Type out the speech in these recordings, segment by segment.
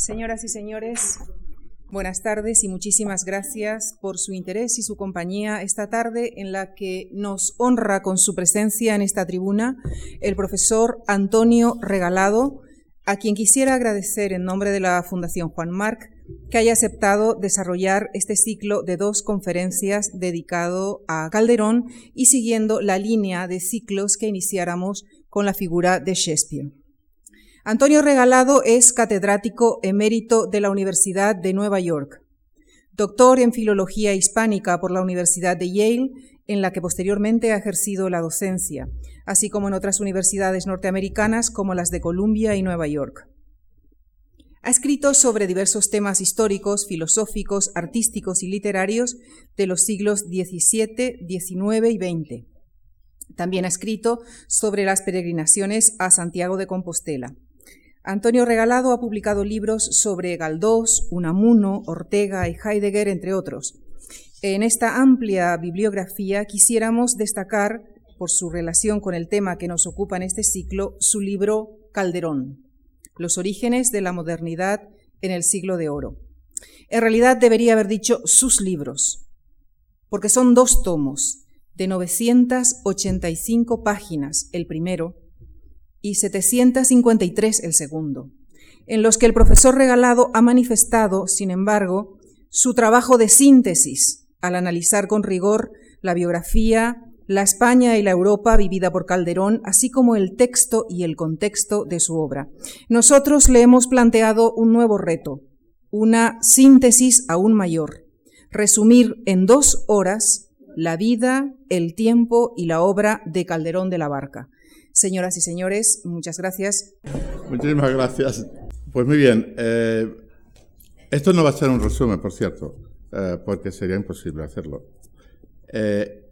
Señoras y señores, buenas tardes y muchísimas gracias por su interés y su compañía esta tarde en la que nos honra con su presencia en esta tribuna el profesor Antonio Regalado, a quien quisiera agradecer en nombre de la Fundación Juan Marc que haya aceptado desarrollar este ciclo de dos conferencias dedicado a Calderón y siguiendo la línea de ciclos que iniciáramos con la figura de Shakespeare. Antonio Regalado es catedrático emérito de la Universidad de Nueva York, doctor en Filología Hispánica por la Universidad de Yale, en la que posteriormente ha ejercido la docencia, así como en otras universidades norteamericanas como las de Columbia y Nueva York. Ha escrito sobre diversos temas históricos, filosóficos, artísticos y literarios de los siglos XVII, XIX y XX. También ha escrito sobre las peregrinaciones a Santiago de Compostela. Antonio Regalado ha publicado libros sobre Galdós, Unamuno, Ortega y Heidegger, entre otros. En esta amplia bibliografía quisiéramos destacar, por su relación con el tema que nos ocupa en este ciclo, su libro Calderón, Los orígenes de la modernidad en el siglo de oro. En realidad debería haber dicho sus libros, porque son dos tomos de 985 páginas el primero y 753 el segundo, en los que el profesor regalado ha manifestado, sin embargo, su trabajo de síntesis al analizar con rigor la biografía, la España y la Europa vivida por Calderón, así como el texto y el contexto de su obra. Nosotros le hemos planteado un nuevo reto, una síntesis aún mayor, resumir en dos horas la vida, el tiempo y la obra de Calderón de la Barca. Señoras y señores, muchas gracias. Muchísimas gracias. Pues muy bien. Eh, esto no va a ser un resumen, por cierto, eh, porque sería imposible hacerlo. Eh,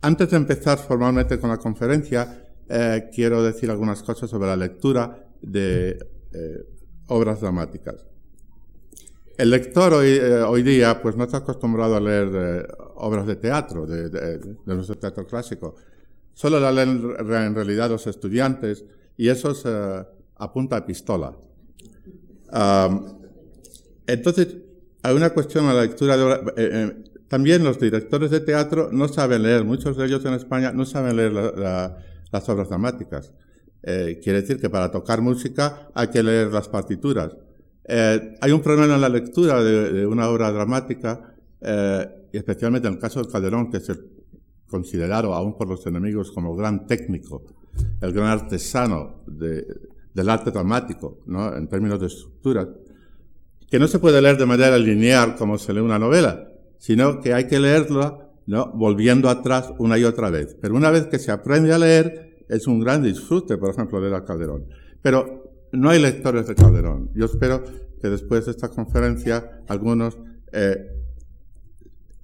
antes de empezar formalmente con la conferencia, quiero decir algunas cosas sobre la lectura de obras dramáticas. El lector hoy, día pues no está acostumbrado a leer obras de teatro, de, de nuestro teatro clásico. Solo la leen en realidad los estudiantes y eso es a punta de pistola. entonces, hay una cuestión a la lectura de eh, eh, también los directores de teatro no saben leer, muchos de ellos en España no saben leer las obras dramáticas. Eh, quiere decir que para tocar música hay que leer las partituras. hay un problema en la lectura de, de una obra dramática, especialmente en el caso del Calderón, que es el considerado aún por los enemigos como gran técnico, el gran artesano del arte dramático, ¿no? en términos de estructura, que no se puede leer de manera lineal como se lee una novela, sino que hay que leerla ¿no? volviendo atrás una y otra vez. Pero una vez que se aprende a leer, es un gran disfrute, por ejemplo, leer a Calderón. Pero no hay lectores de Calderón. Yo espero que después de esta conferencia algunos eh,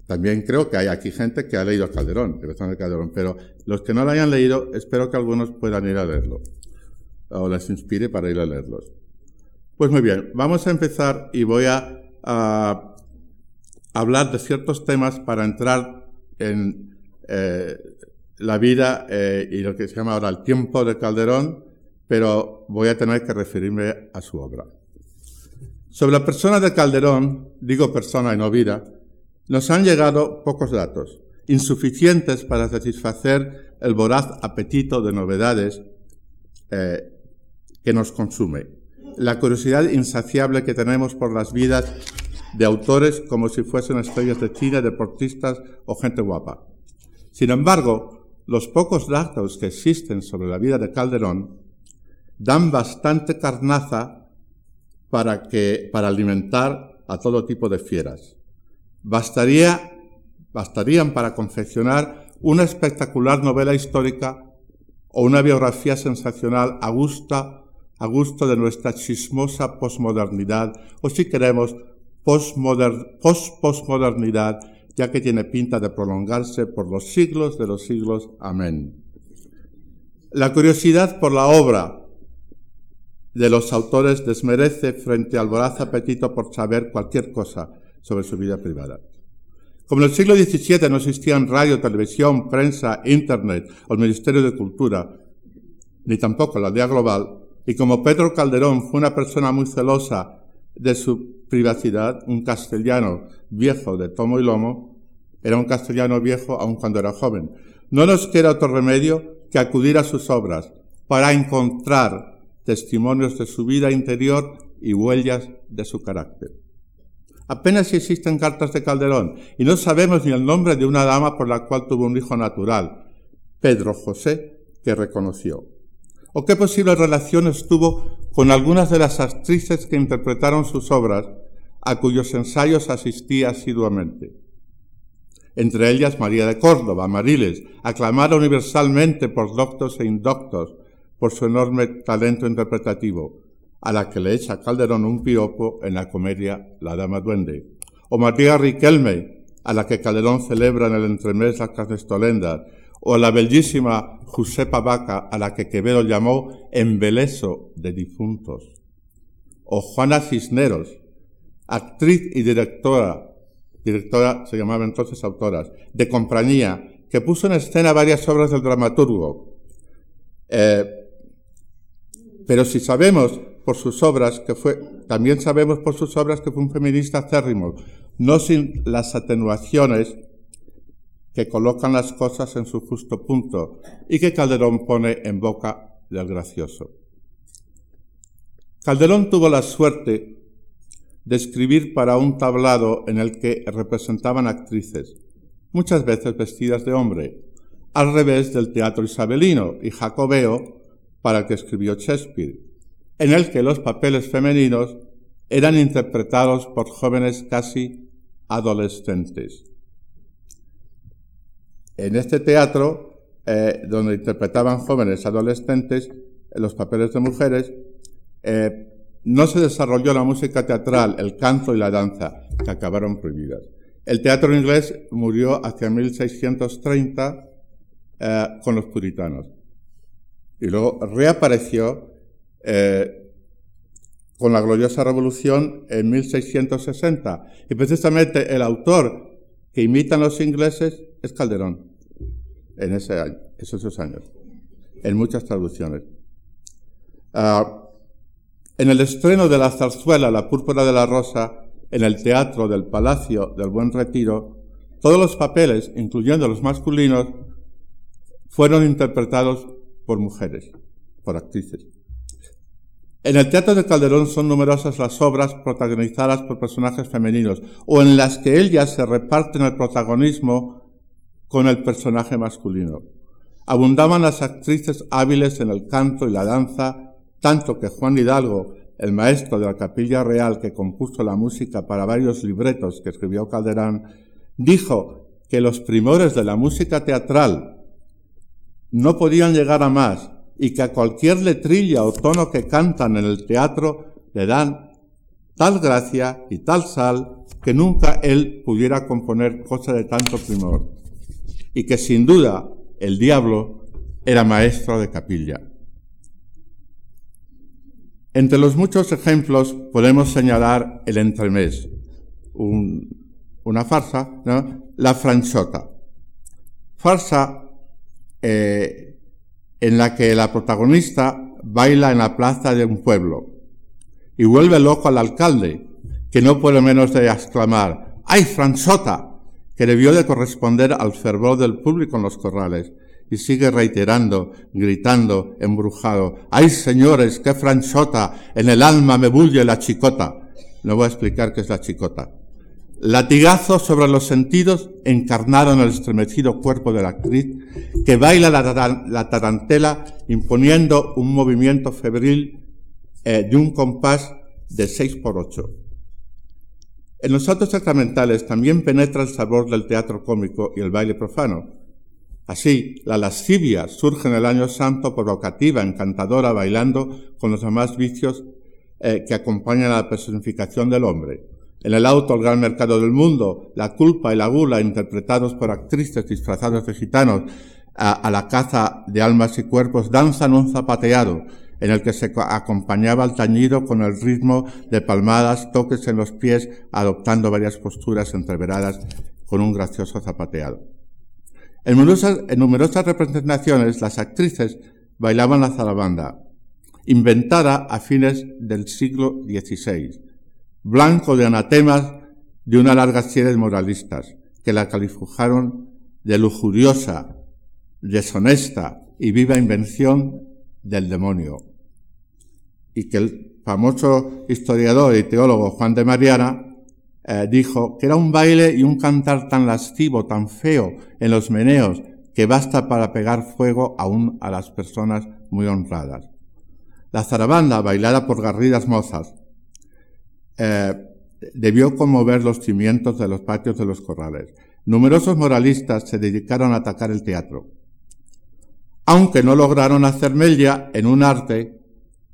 también creo que hay aquí gente que ha leído a Calderón, que están de Calderón, pero los que no lo hayan leído, espero que algunos puedan ir a leerlo, o les inspire para ir a leerlos. Pues muy bien, vamos a empezar y voy a, hablar de ciertos temas para entrar en eh, la vida eh, y lo que se llama ahora el tiempo de Calderón, pero voy a tener que referirme a su obra. Sobre la persona de Calderón, digo persona y no vida, nos han llegado pocos datos, insuficientes para satisfacer el voraz apetito de novedades eh, que nos consume, la curiosidad insaciable que tenemos por las vidas de autores como si fuesen estrellas de cine, deportistas o gente guapa. Sin embargo, los pocos datos que existen sobre la vida de Calderón dan bastante carnaza para, que, para alimentar a todo tipo de fieras bastaría, bastarían para confeccionar una espectacular novela histórica o una biografía sensacional a gusto, a gusto de nuestra chismosa posmodernidad, o si queremos, post-posmodernidad, ya que tiene pinta de prolongarse por los siglos de los siglos. Amén. La curiosidad por la obra de los autores desmerece frente al voraz apetito por saber cualquier cosa, sobre su vida privada. Como en el siglo XVII no existían radio, televisión, prensa, internet o el Ministerio de Cultura, ni tampoco la aldea global, y como Pedro Calderón fue una persona muy celosa de su privacidad, un castellano viejo de tomo y lomo, era un castellano viejo aun cuando era joven. No nos queda otro remedio que acudir a sus obras para encontrar testimonios de su vida interior y huellas de su carácter. Apenas existen cartas de Calderón y no sabemos ni el nombre de una dama por la cual tuvo un hijo natural, Pedro José, que reconoció. ¿O qué posibles relaciones tuvo con algunas de las actrices que interpretaron sus obras, a cuyos ensayos asistía asiduamente? Entre ellas María de Córdoba, Mariles, aclamada universalmente por doctos e indoctos por su enorme talento interpretativo, a la que le echa Calderón un piropo en la comedia La Dama Duende. O María Riquelme, a la que Calderón celebra en el entremés las carnestolendas, o la bellísima Josepa Vaca, a la que Quevedo llamó embeleso de difuntos, o Juana Cisneros, actriz y directora, directora se llamaba entonces autoras, de compañía, que puso en escena varias obras del dramaturgo. Eh, pero si sabemos por sus obras que fue, también sabemos por sus obras que fue un feminista acérrimo, no sin las atenuaciones que colocan las cosas en su justo punto y que Calderón pone en boca del gracioso. Calderón tuvo la suerte de escribir para un tablado en el que representaban actrices, muchas veces vestidas de hombre, al revés del teatro isabelino y jacobeo para el que escribió Shakespeare, en el que los papeles femeninos eran interpretados por jóvenes casi adolescentes. En este teatro, eh, donde interpretaban jóvenes adolescentes los papeles de mujeres, eh, no se desarrolló la música teatral, el canto y la danza, que acabaron prohibidas. El teatro inglés murió hacia 1630 eh, con los puritanos y luego reapareció con la gloriosa revolución en 1660. Y precisamente el autor que imitan los ingleses es Calderón, en ese año, esos años, en muchas traducciones. Ah, en el estreno de la zarzuela La púrpura de la rosa, en el teatro del Palacio del Buen Retiro, todos los papeles, incluyendo los masculinos, fueron interpretados por mujeres, por actrices. En el Teatro de Calderón son numerosas las obras protagonizadas por personajes femeninos o en las que ellas se reparten el protagonismo con el personaje masculino. Abundaban las actrices hábiles en el canto y la danza, tanto que Juan Hidalgo, el maestro de la Capilla Real que compuso la música para varios libretos que escribió Calderón, dijo que los primores de la música teatral no podían llegar a más y que a cualquier letrilla o tono que cantan en el teatro le dan tal gracia y tal sal que nunca él pudiera componer cosa de tanto primor, y que sin duda el diablo era maestro de capilla. Entre los muchos ejemplos podemos señalar el entremés, una farsa, la franchota. Farsa eh, en la que la protagonista baila en la plaza de un pueblo y vuelve loco al alcalde, que no puede menos de exclamar, ¡ay, Franchota! que debió de corresponder al fervor del público en los corrales, y sigue reiterando, gritando, embrujado, ¡ay, señores, qué Franchota! En el alma me bulle la chicota. No voy a explicar qué es la chicota. Latigazos sobre los sentidos encarnaron el estremecido cuerpo de la actriz, que baila la, tarantela imponiendo un movimiento febril eh, de un compás de 6 por 8. En los actos sacramentales también penetra el sabor del teatro cómico y el baile profano. Así, la lascivia surge en el año santo provocativa, encantadora, bailando con los demás vicios eh, que acompañan a la personificación del hombre. En el auto al gran mercado del mundo, la culpa y la gula interpretados por actrices disfrazadas de gitanos a, la caza de almas y cuerpos danzan un zapateado en el que se acompañaba el tañido con el ritmo de palmadas, toques en los pies, adoptando varias posturas entreveradas con un gracioso zapateado. En numerosas, en numerosas representaciones, las actrices bailaban la zarabanda, inventada a fines del siglo XVI blanco de anatemas de una larga serie de moralistas que la calificaron de lujuriosa, deshonesta y viva invención del demonio. Y que el famoso historiador y teólogo Juan de Mariana eh, dijo que era un baile y un cantar tan lascivo, tan feo en los meneos, que basta para pegar fuego aún a las personas muy honradas. La zarabanda, bailada por garridas mozas, eh, debió conmover los cimientos de los patios de los corrales. Numerosos moralistas se dedicaron a atacar el teatro, aunque no lograron hacer mella en un arte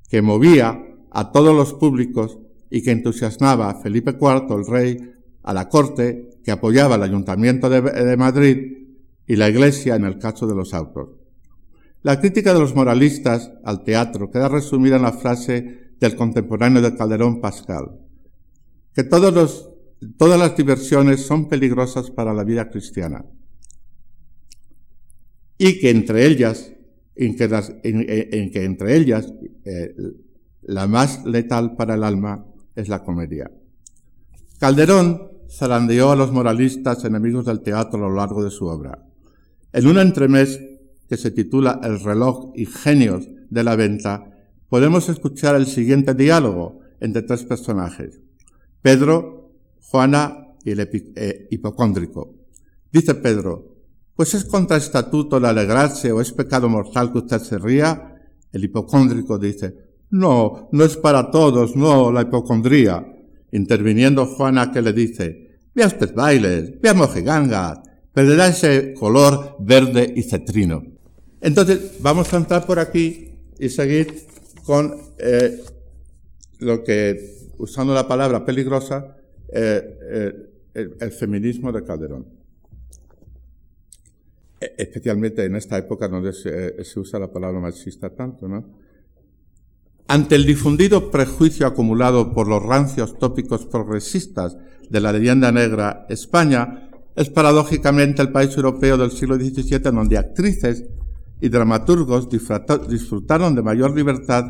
que movía a todos los públicos y que entusiasmaba a Felipe IV, el rey, a la corte, que apoyaba el Ayuntamiento de, Madrid y la Iglesia en el caso de los autos. La crítica de los moralistas al teatro queda resumida en la frase del contemporáneo de Calderón Pascal, que todos todas las diversiones son peligrosas para la vida cristiana y que entre ellas, en que, entre ellas eh, la más letal para el alma es la comedia. Calderón zarandeó a los moralistas enemigos del teatro a lo largo de su obra. En un entremés que se titula El reloj y genios de la venta, podemos escuchar el siguiente diálogo entre tres personajes, Pedro, Juana y el eh, hipocóndrico. Dice Pedro, pues es contraestatuto el alegrarse o es pecado mortal que usted se ría. El hipocóndrico dice, no, no es para todos, no, la hipocondría. Interviniendo Juana que le dice, vea usted bailes, vea mojigangas, perderá ese color verde y cetrino. Entonces, vamos a entrar por aquí y seguir con eh, lo que, usando la palabra peligrosa, eh, eh, el, feminismo de Calderón. E, especialmente en esta época donde se, se usa la palabra machista tanto. Ante el difundido prejuicio acumulado por los rancios tópicos progresistas de la leyenda negra, España es paradójicamente el país europeo del siglo XVII donde actrices y dramaturgos disfrutaron de mayor libertad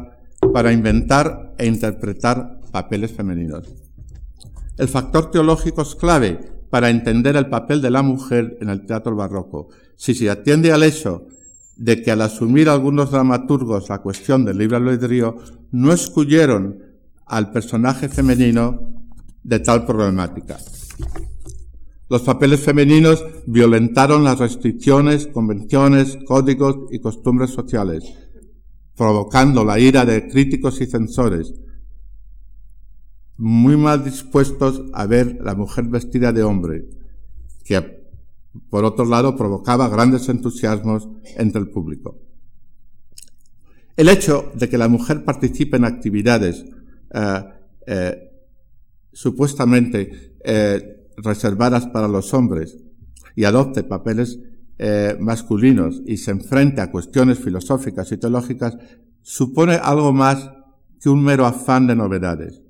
para inventar e interpretar papeles femeninos. El factor teológico es clave para entender el papel de la mujer en el teatro barroco. Si se atiende al hecho de que al asumir algunos dramaturgos la cuestión del libre albedrío, no excluyeron al personaje femenino de tal problemática. Los papeles femeninos violentaron las restricciones, convenciones, códigos y costumbres sociales, provocando la ira de críticos y censores, muy mal dispuestos a ver la mujer vestida de hombre, que por otro lado, provocaba grandes entusiasmos entre el público. El hecho de que la mujer participe en actividades eh, eh, supuestamente eh, reservadas para los hombres y adopte papeles masculinos y se enfrente a cuestiones filosóficas y teológicas supone algo más que un mero afán de novedades.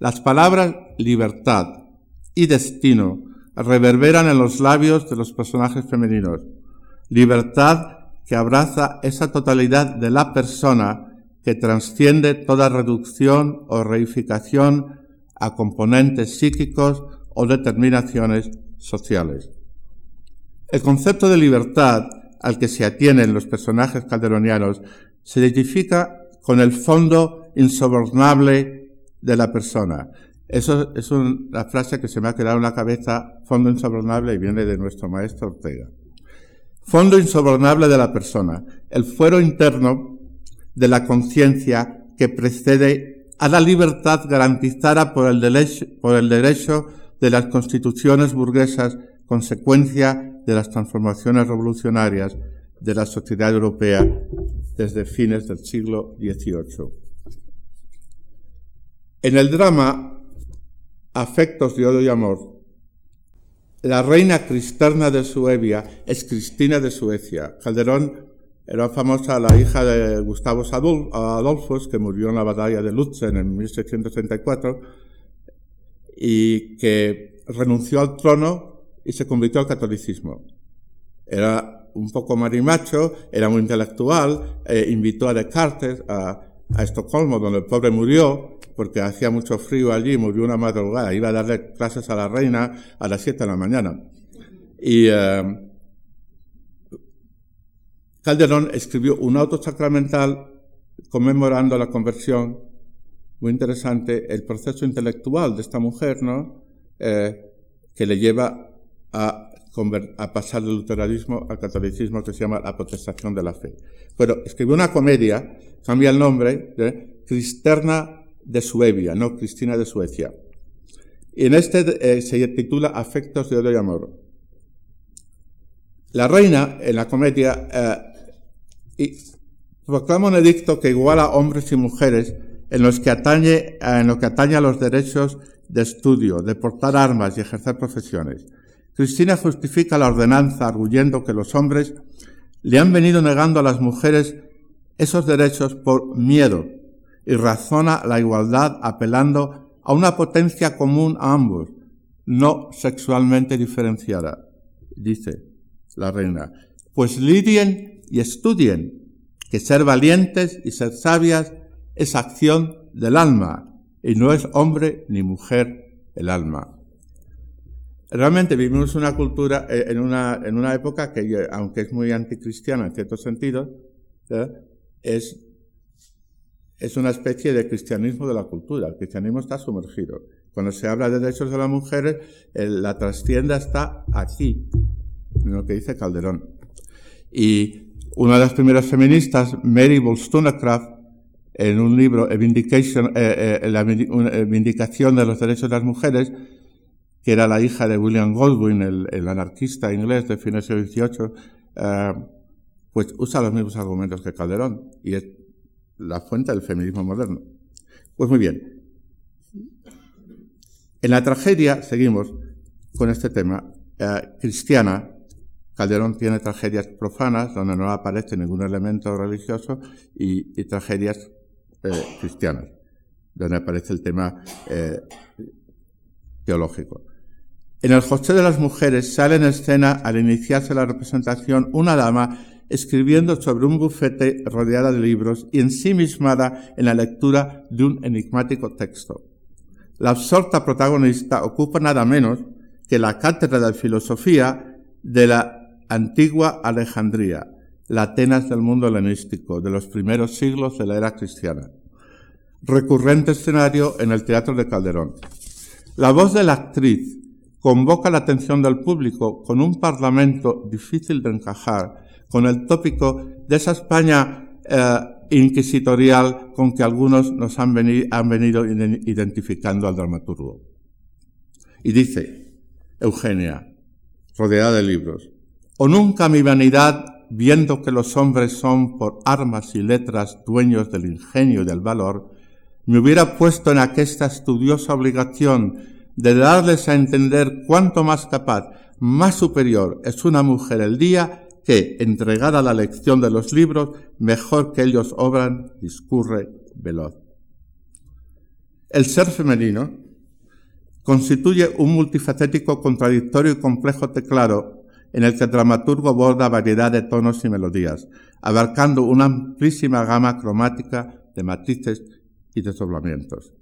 Las palabras libertad y destino reverberan en los labios de los personajes femeninos. Libertad que abraza esa totalidad de la persona que trasciende toda reducción o reificación a componentes psíquicos o determinaciones sociales. El concepto de libertad al que se atienen los personajes calderonianos se identifica con el fondo insobornable de la persona, eso es una frase que se me ha quedado en la cabeza, fondo insobornable, y viene de nuestro maestro Ortega. Fondo insobornable de la persona, el fuero interno de la conciencia que precede a la libertad garantizada por el, derecho, por el derecho de las constituciones burguesas, consecuencia de las transformaciones revolucionarias de la sociedad europea desde fines del siglo XVIII. En el drama afectos de odio y amor. La reina cristerna de Suevia es Cristina de Suecia. Calderón era famosa la hija de Gustavo Adolfos, que murió en la batalla de Lutzen en 1634, y que renunció al trono y se convirtió al catolicismo. Era un poco marimacho, era muy intelectual, eh, invitó a Descartes a, a Estocolmo, donde el pobre murió, porque hacía mucho frío allí, murió una madrugada, iba a darle clases a la reina a las 7 de la mañana. Y eh, Calderón escribió un auto sacramental conmemorando la conversión, muy interesante, el proceso intelectual de esta mujer, ¿no? Eh, que le lleva a, a, pasar del luteranismo al catolicismo, que se llama la protestación de la fe. Bueno, escribió una comedia, cambia el nombre, de Cristerna de Suevia, no Cristina de Suecia. Y en este eh, se titula Afectos de odio y amor. La reina, en la comedia, eh, proclama un edicto que iguala hombres y mujeres en, los que atañe, en lo que atañe a los derechos de estudio, de portar armas y ejercer profesiones. Cristina justifica la ordenanza arguyendo que los hombres le han venido negando a las mujeres esos derechos por miedo y razona la igualdad apelando a una potencia común a ambos, no sexualmente diferenciada, dice la reina. Pues lidien y estudien que ser valientes y ser sabias es acción del alma y no es hombre ni mujer el alma. Realmente vivimos una cultura eh, en una, en una época que, aunque es muy anticristiana en cierto sentido, es, es una especie de cristianismo de la cultura. El cristianismo está sumergido. Cuando se habla de derechos de las mujeres, la trastienda está aquí, lo que dice Calderón. Y una de las primeras feministas, Mary Wollstonecraft, en un libro, Vindication, eh, eh, la Vindicación de los Derechos de las Mujeres, que era la hija de William Goldwyn, el, anarquista inglés de fines del XVIII, eh, pues usa los mismos argumentos que Calderón y es la fuente del feminismo moderno. Pues muy bien. En la tragedia, seguimos con este tema, eh, cristiana, Calderón tiene tragedias profanas donde no aparece ningún elemento religioso y, tragedias eh, cristianas, donde aparece el tema teológico. En el José de las Mujeres sale en escena, al iniciarse la representación, una dama escribiendo sobre un bufete rodeada de libros y ensimismada en la lectura de un enigmático texto. La absorta protagonista ocupa nada menos que la cátedra de filosofía de la antigua Alejandría, la Atenas del mundo helenístico, de los primeros siglos de la era cristiana. Recurrente escenario en el Teatro de Calderón. La voz de la actriz, convoca la atención del público con un parlamento difícil de encajar, con el tópico de esa España eh, inquisitorial con que algunos nos han, han venido identificando al dramaturgo. Y dice Eugenia, rodeada de libros, o nunca mi vanidad, viendo que los hombres son por armas y letras dueños del ingenio y del valor, me hubiera puesto en aquesta estudiosa obligación de darles a entender cuánto más capaz, más superior es una mujer el día que, entregada a la lección de los libros, mejor que ellos obran, discurre veloz. El ser femenino constituye un multifacético, contradictorio y complejo teclado en el que el dramaturgo aborda variedad de tonos y melodías, abarcando una amplísima gama cromática de matices y desdoblamientos.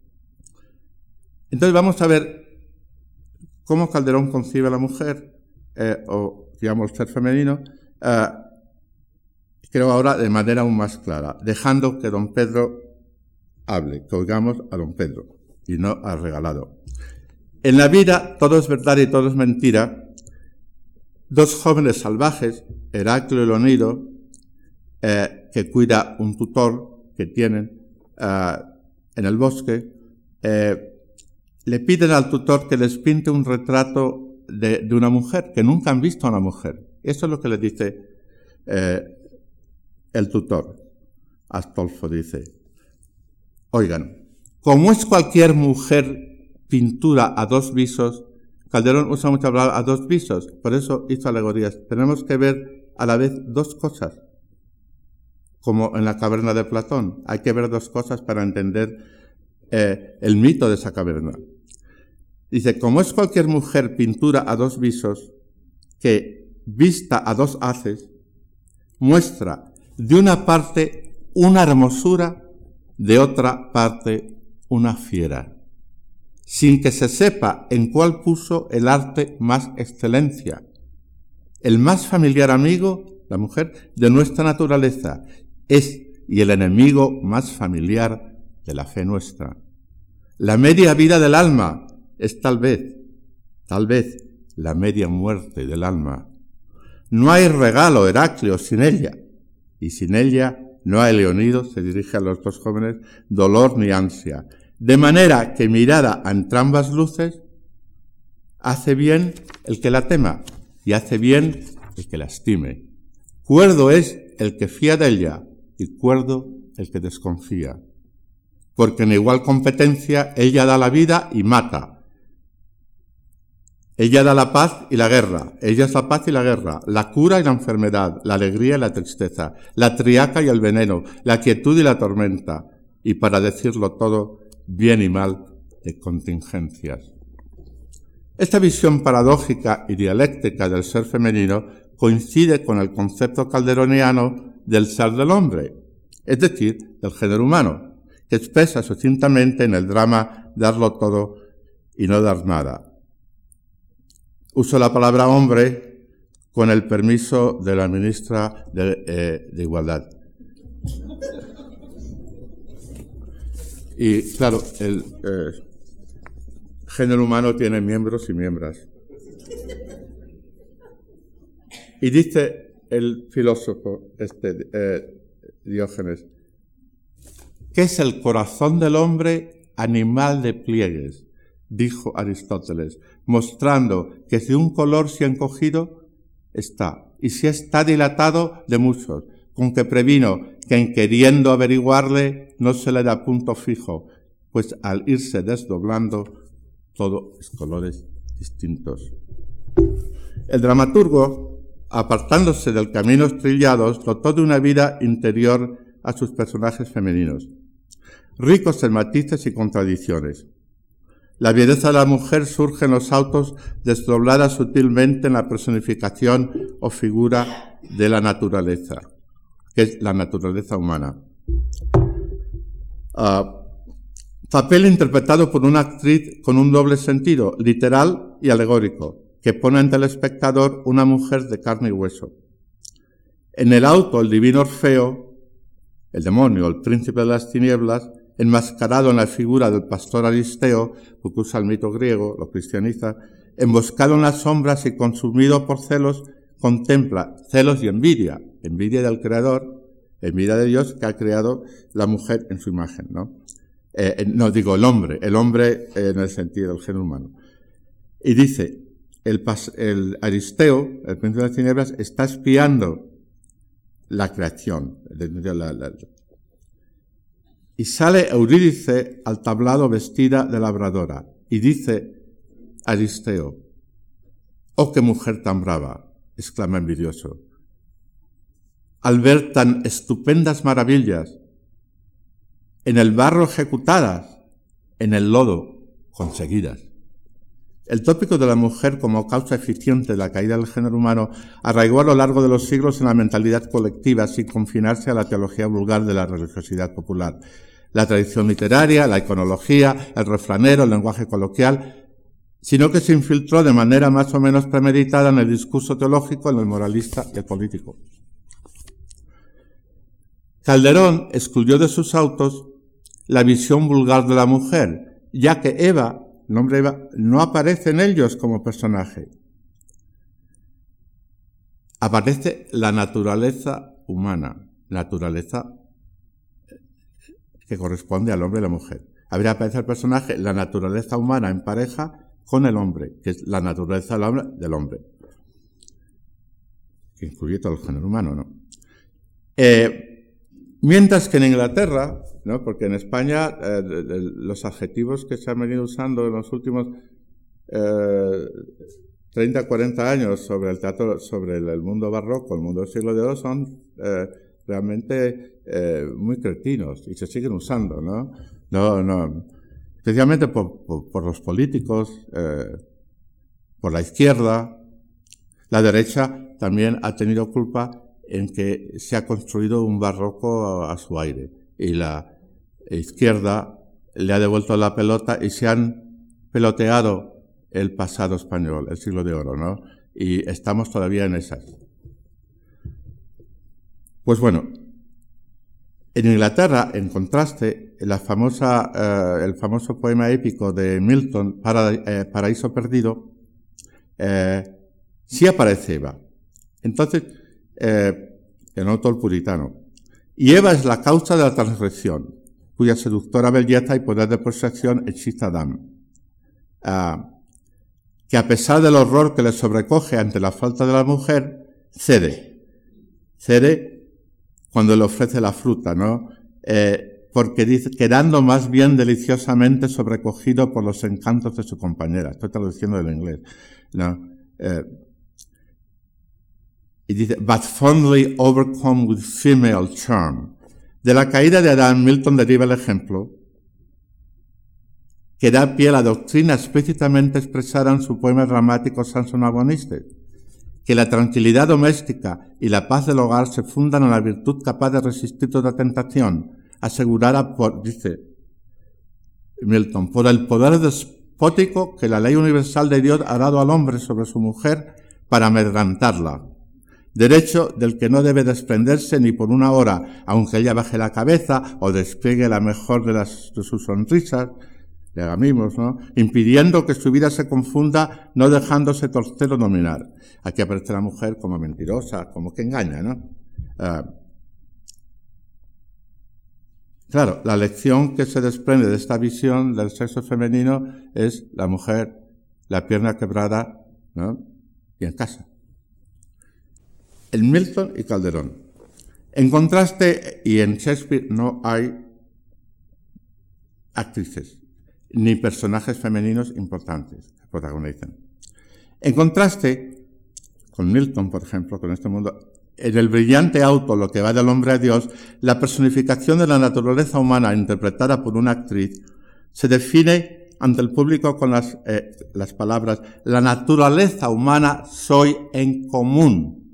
Entonces vamos a ver cómo Calderón concibe a la mujer, eh, o digamos ser femenino, eh, creo ahora de manera aún más clara, dejando que don Pedro hable, que oigamos a don Pedro y no al regalado. En la vida todo es verdad y todo es mentira. Dos jóvenes salvajes, Heraclio y Leonido, eh, que cuida un tutor que tienen en el bosque, le piden al tutor que les pinte un retrato de, una mujer, que nunca han visto a una mujer. Eso es lo que le dice eh, el tutor. Astolfo dice, oigan, como es cualquier mujer pintura a dos visos, Calderón usa mucho hablar a dos visos, por eso hizo alegorías. Tenemos que ver a la vez dos cosas, como en la caverna de Platón. Hay que ver dos cosas para entender eh, el mito de esa caverna. Dice, como es cualquier mujer pintura a dos visos, que vista a dos haces, muestra de una parte una hermosura de otra parte una fiera, sin que se sepa en cuál puso el arte más excelencia, el más familiar amigo, la mujer, de nuestra naturaleza, es y el enemigo más familiar de la fe nuestra. La media vida del alma es tal vez, tal vez, la media muerte del alma. No hay regalo, Heraclio, sin ella, y sin ella no hay leonido, se dirige a los dos jóvenes, dolor ni ansia. De manera que mirada a entrambas luces, hace bien el que la tema y hace bien el que la estime. Cuerdo es el que fía de ella y cuerdo el que desconfía. Porque en igual competencia ella da la vida y mata, ella da la paz y la guerra. Ella es la paz y la guerra, la cura y la enfermedad, la alegría y la tristeza, la triaca y el veneno, la quietud y la tormenta. Y para decirlo todo, bien y mal, de contingencias. Esta visión paradójica y dialéctica del ser femenino coincide con el concepto calderoniano del ser del hombre, es decir, del género humano, que expresa sucintamente en el drama darlo todo y no dar nada, Uso la palabra hombre con el permiso de la ministra de, eh, Igualdad. Y claro, el eh, género humano tiene miembros y miembros. Y dice el filósofo este, eh, Diógenes, ¿qué es el corazón del hombre animal de pliegues? Dijo Aristóteles, mostrando que si un color se ha encogido, está, y si está dilatado, de muchos, con que previno que en queriendo averiguarle no se le da punto fijo, pues al irse desdoblando, todo es colores distintos. El dramaturgo, apartándose del camino trillados, dotó de una vida interior a sus personajes femeninos, ricos en matices y contradicciones. La belleza de la mujer surge en los autos desdoblada sutilmente en la personificación o figura de la naturaleza, que es la naturaleza humana. Ah, papel interpretado por una actriz con un doble sentido, literal y alegórico, que pone ante el espectador una mujer de carne y hueso. En el auto, el divino Orfeo, el demonio, el príncipe de las tinieblas, enmascarado en la figura del pastor Aristeo, porque usa el mito griego, lo cristianiza, emboscado en las sombras y consumido por celos, contempla celos y envidia, envidia del Creador, envidia de Dios que ha creado la mujer en su imagen, ¿no? Eh, no digo el hombre, el hombre en el sentido del género humano. Y dice, el, Aristeo, el príncipe de las tinieblas, está espiando la creación, la, y sale Eurídice al tablado vestida de labradora y dice Aristeo, oh qué mujer tan brava, exclama envidioso. Al ver tan estupendas maravillas, en el barro ejecutadas, en el lodo conseguidas. El tópico de la mujer como causa eficiente de la caída del género humano arraigó a lo largo de los siglos en la mentalidad colectiva sin confinarse a la teología vulgar de la religiosidad popular la tradición literaria, la iconología, el refranero, el lenguaje coloquial, sino que se infiltró de manera más o menos premeditada en el discurso teológico, en el moralista y el político. Calderón excluyó de sus autos la visión vulgar de la mujer, ya que Eva, el nombre Eva, no aparece en ellos como personaje. Aparece la naturaleza humana, naturaleza que corresponde al hombre y la mujer. Habría aparecido el personaje la naturaleza humana en pareja con el hombre, que es la naturaleza del hombre, que incluye todo el género humano, ¿no? Eh, mientras que en Inglaterra, ¿no? porque en España eh, los adjetivos que se han venido usando en los últimos eh, 30, 40 años sobre el teatro, sobre el, mundo barroco, el mundo del siglo de son eh, realmente eh, muy cretinos y se siguen usando, ¿no? No, no. Especialmente por, por, los políticos, eh, por la izquierda. La derecha también ha tenido culpa en que se ha construido un barroco a, su aire y la, izquierda le ha devuelto la pelota y se han peloteado el pasado español, el siglo de oro, ¿no? Y estamos todavía en esas. Pues bueno, en Inglaterra, en contraste, la famosa, eh, el famoso poema épico de Milton, eh, Paraíso Perdido, eh, sí aparece Eva. Entonces, el autor puritano. Y Eva es la causa de la transgresión, cuya seductora belleza y poder de posesión existe Adán. Ah, que a pesar del horror que le sobrecoge ante la falta de la mujer, cede. Cede cuando le ofrece la fruta, ¿no? Eh, porque dice, quedando más bien deliciosamente sobrecogido por los encantos de su compañera. Estoy traduciendo del inglés. ¿no? Eh, y dice, but fondly overcome with female charm. De la caída de Adán, Milton deriva el ejemplo que da pie a la doctrina explícitamente expresada en su poema dramático Samson Agoniste, que la tranquilidad doméstica y la paz del hogar se fundan en la virtud capaz de resistir toda tentación, asegurada por, dice Milton, por el poder despótico que la ley universal de Dios ha dado al hombre sobre su mujer para amedrantarla derecho del que no debe desprenderse ni por una hora, aunque ella baje la cabeza o despliegue la mejor de, las, de sus sonrisas, le agamimos, ¿no? Impidiendo que su vida se confunda, no dejándose torcer o dominar. Aquí aparece la mujer como mentirosa, como que engaña, ¿no? Ah, claro, la lección que se desprende de esta visión del sexo femenino es la mujer, la pierna quebrada, ¿no? Y en casa en Milton y Calderón. En contraste, y en Shakespeare no hay actrices ni personajes femeninos importantes protagonizan. En contraste, con Milton, por ejemplo, con este mundo, en el brillante auto Lo que va del hombre a Dios, la personificación de la naturaleza humana interpretada por una actriz se define ante el público con las, eh, las palabras, la naturaleza humana soy en común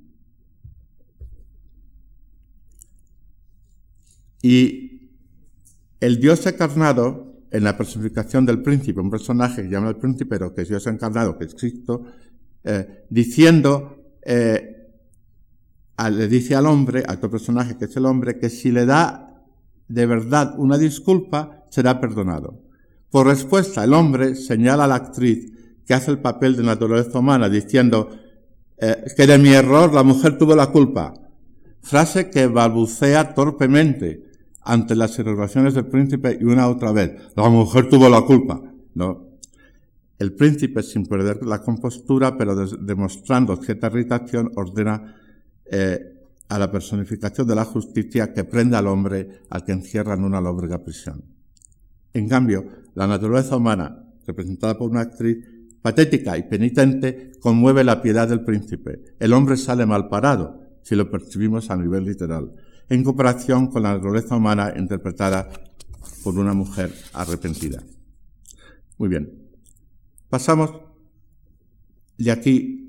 Y el Dios encarnado, en la personificación del príncipe, un personaje que llama el príncipe, pero que Dios encarnado, que es Cristo, eh, diciendo, eh, le dice al hombre, a otro personaje que es el hombre, que si le da de verdad una disculpa, será perdonado. Por respuesta, el hombre señala a la actriz que hace el papel de naturaleza humana, diciendo eh, que de mi error la mujer tuvo la culpa. Frase que balbucea torpemente, ante las observaciones del príncipe y una otra vez. La mujer tuvo la culpa. No. El príncipe, sin perder la compostura, pero demostrando cierta irritación, ordena eh, a la personificación de la justicia que prenda al hombre al que encierra en una lóbrega prisión. En cambio, la naturaleza humana, representada por una actriz patética y penitente, conmueve la piedad del príncipe. El hombre sale mal parado, si lo percibimos a nivel literal en comparación con la naturaleza humana interpretada por una mujer arrepentida. Muy bien. Pasamos de aquí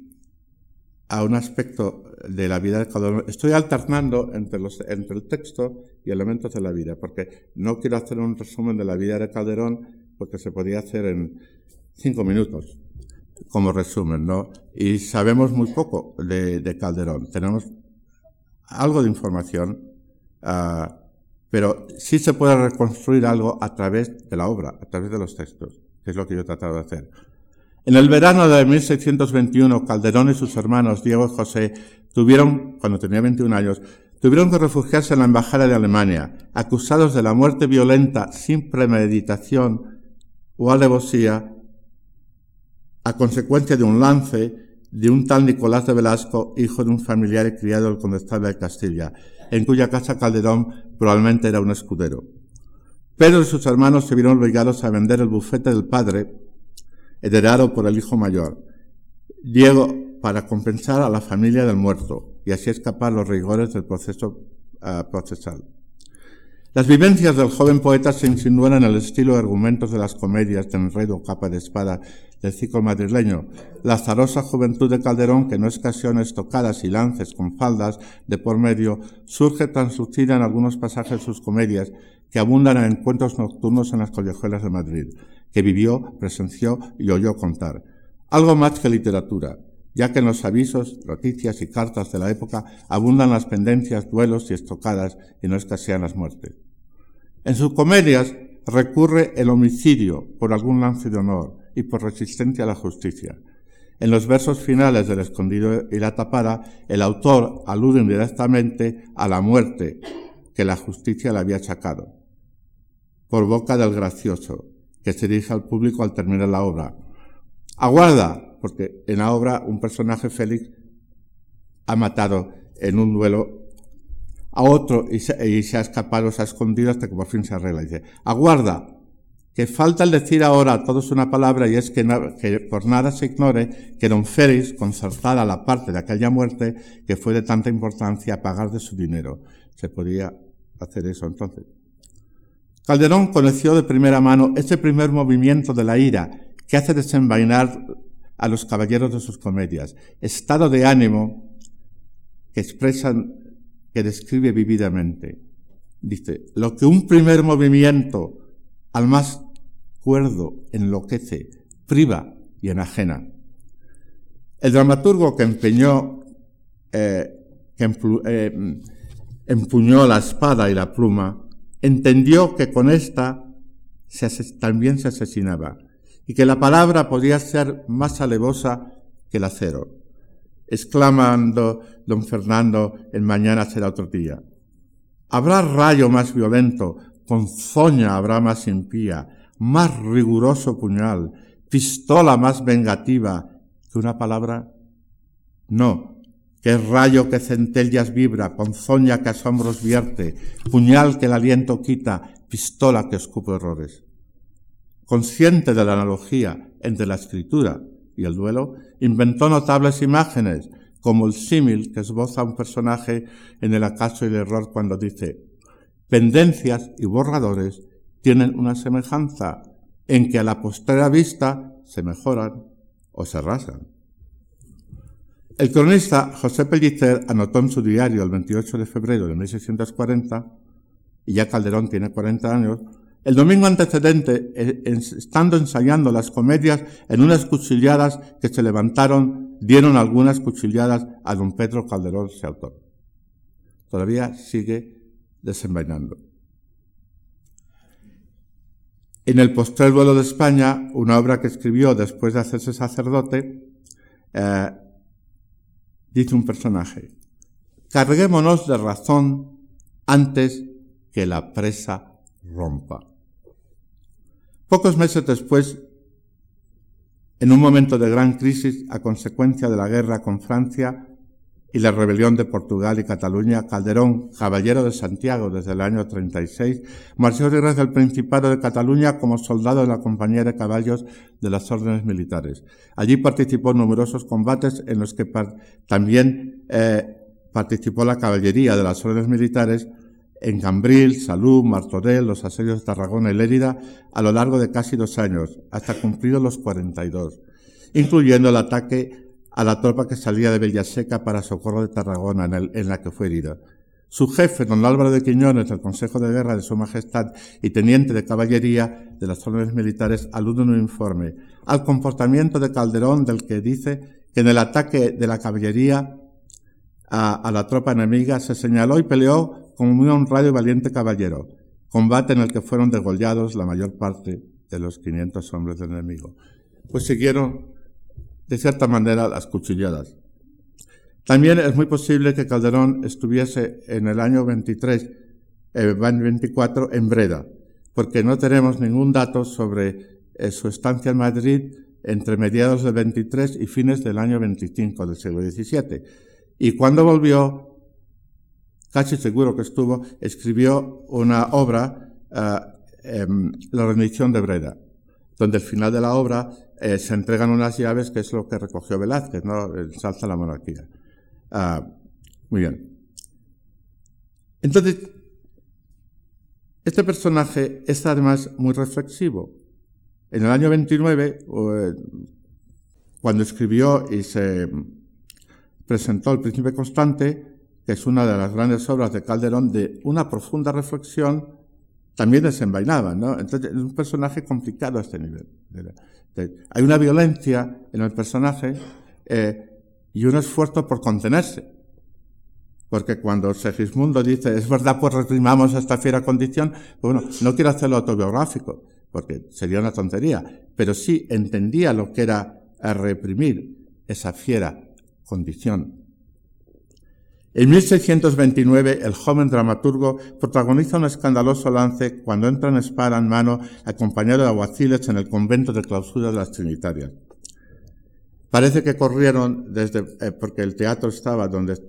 a un aspecto de la vida de Calderón. Estoy alternando entre, los, entre el texto y elementos de la vida, porque no quiero hacer un resumen de la vida de Calderón, porque se podía hacer en cinco minutos como resumen, ¿no? Y sabemos muy poco de Calderón. Tenemos algo de información, ah, pero sí se puede reconstruir algo a través de la obra, a través de los textos, que es lo que yo he tratado de hacer. En el verano de 1621, Calderón y sus hermanos Diego y José tuvieron, cuando tenía 21 años, tuvieron que refugiarse en la embajada de Alemania, acusados de la muerte violenta sin premeditación o alevosía a consecuencia de un lance de un tal Nicolás de Velasco, hijo de un familiar y criado del condestable de Castilla, en cuya casa Calderón probablemente era un escudero. Pedro y sus hermanos se vieron obligados a vender el bufete del padre, heredado por el hijo mayor, Diego, para compensar a la familia del muerto y así escapar los rigores del proceso ah, procesal. Las vivencias del joven poeta se insinúan en el estilo de argumentos de las comedias de enredo, capa de espada del ciclo madrileño. La azarosa juventud de Calderón, que no es canciones tocadas y lances con faldas de por medio, surge translucida en algunos pasajes de sus comedias que abundan en encuentros nocturnos en las collejuelas de Madrid, que vivió, presenció y oyó contar. Algo más que literatura, ya que en los avisos, noticias y cartas de la época abundan las pendencias, duelos y estocadas y no escasean las muertes. En sus comedias recurre el homicidio por algún lance de honor y por resistencia a la justicia. En los versos finales del Escondido y la Tapada, el autor alude indirectamente a la muerte que la justicia le había achacado, por boca del gracioso, que se dirige al público al terminar la obra. Aguarda, porque en la obra un personaje Félix ha matado en un duelo a otro y se, ha escapado, se ha escondido hasta que por fin se arregla. dice, aguarda, que falta el decir ahora todos una palabra y es que, por nada se ignore que don Félix, concertada la parte de aquella muerte, que fue de tanta importancia pagar de su dinero. Se podía hacer eso entonces. Calderón conoció de primera mano ese primer movimiento de la ira que hace desenvainar a los caballeros de sus comedias, estado de ánimo que expresan, que describe vividamente. Dice, lo que un primer movimiento al más cuerdo enloquece, priva y enajena. El dramaturgo que empeñó, eh, que eh, empuñó la espada y la pluma, entendió que con esta también se asesinaba y que la palabra podía ser más alevosa que el acero. Exclamando don Fernando, el mañana será otro día. Habrá rayo más violento, ponzoña habrá más impía, más riguroso puñal, pistola más vengativa que una palabra. No, que rayo que centellas vibra, ponzoña que asombros vierte, puñal que el aliento quita, pistola que escupe errores consciente de la analogía entre la escritura y el duelo, inventó notables imágenes, como el símil que esboza un personaje en el acaso y el error cuando dice, pendencias y borradores tienen una semejanza en que a la postrera vista se mejoran o se rasgan. El cronista José Pellicer anotó en su diario el 28 de febrero de 1640, y ya Calderón tiene 40 años, el domingo antecedente, eh, estando ensayando las comedias en unas cuchilladas que se levantaron, dieron algunas cuchilladas a don Pedro Calderón, ese autor. Todavía sigue desenvainando. En el postrer vuelo de España, una obra que escribió después de hacerse sacerdote, eh, dice un personaje, carguémonos de razón antes que la presa rompa. Pocos meses después, en un momento de gran crisis a consecuencia de la guerra con Francia y la rebelión de Portugal y Cataluña, Calderón, caballero de Santiago desde el año 36, marchó regreso al Principado de Cataluña como soldado de la Compañía de Caballos de las órdenes militares. Allí participó en numerosos combates en los que también eh, participó la caballería de las órdenes militares, en Cambril, Salud, Martorell, los asedios de Tarragona y Lérida a lo largo de casi dos años, hasta cumplidos los 42, incluyendo el ataque a la tropa que salía de Villaseca para socorro de Tarragona, en, la que fue herida. Su jefe, don Álvaro de Quiñones, del Consejo de Guerra de Su Majestad y teniente de caballería de las órdenes militares, alude en un informe al comportamiento de Calderón, del que dice que en el ataque de la caballería a la tropa enemiga se señaló y peleó como muy honrado y valiente caballero, combate en el que fueron degollados la mayor parte de los 500 hombres del enemigo. Pues siguieron, de cierta manera, las cuchilladas. También es muy posible que Calderón estuviese en el año 23, eh, 24, en Breda, porque no tenemos ningún dato sobre eh, su estancia en Madrid entre mediados del 23 y fines del año 25 del siglo XVII. Y cuando volvió, casi seguro que estuvo, escribió una obra, eh, La rendición de Breda, donde al final de la obra eh, se entregan unas llaves, que es lo que recogió Velázquez, ¿no? El salsa a la monarquía. Ah, muy bien. Entonces, Este personaje es además muy reflexivo. En el año 29, eh, cuando escribió y se presentó El Príncipe Constante, que es una de las grandes obras de Calderón, de una profunda reflexión, también desenvainaba, ¿no? Entonces es un personaje complicado a este nivel. Hay una violencia en el personaje eh, y un esfuerzo por contenerse. Porque cuando Segismundo dice, es verdad, pues reprimamos esta fiera condición, pues bueno, no quiero hacerlo autobiográfico, porque sería una tontería, pero sí entendía lo que era reprimir esa fiera condición. En 1629, el joven dramaturgo protagoniza un escandaloso lance cuando entra en espada en mano acompañado de aguaciles en el convento de clausura de las Trinitarias. Parece que corrieron desde, eh, porque el teatro estaba donde,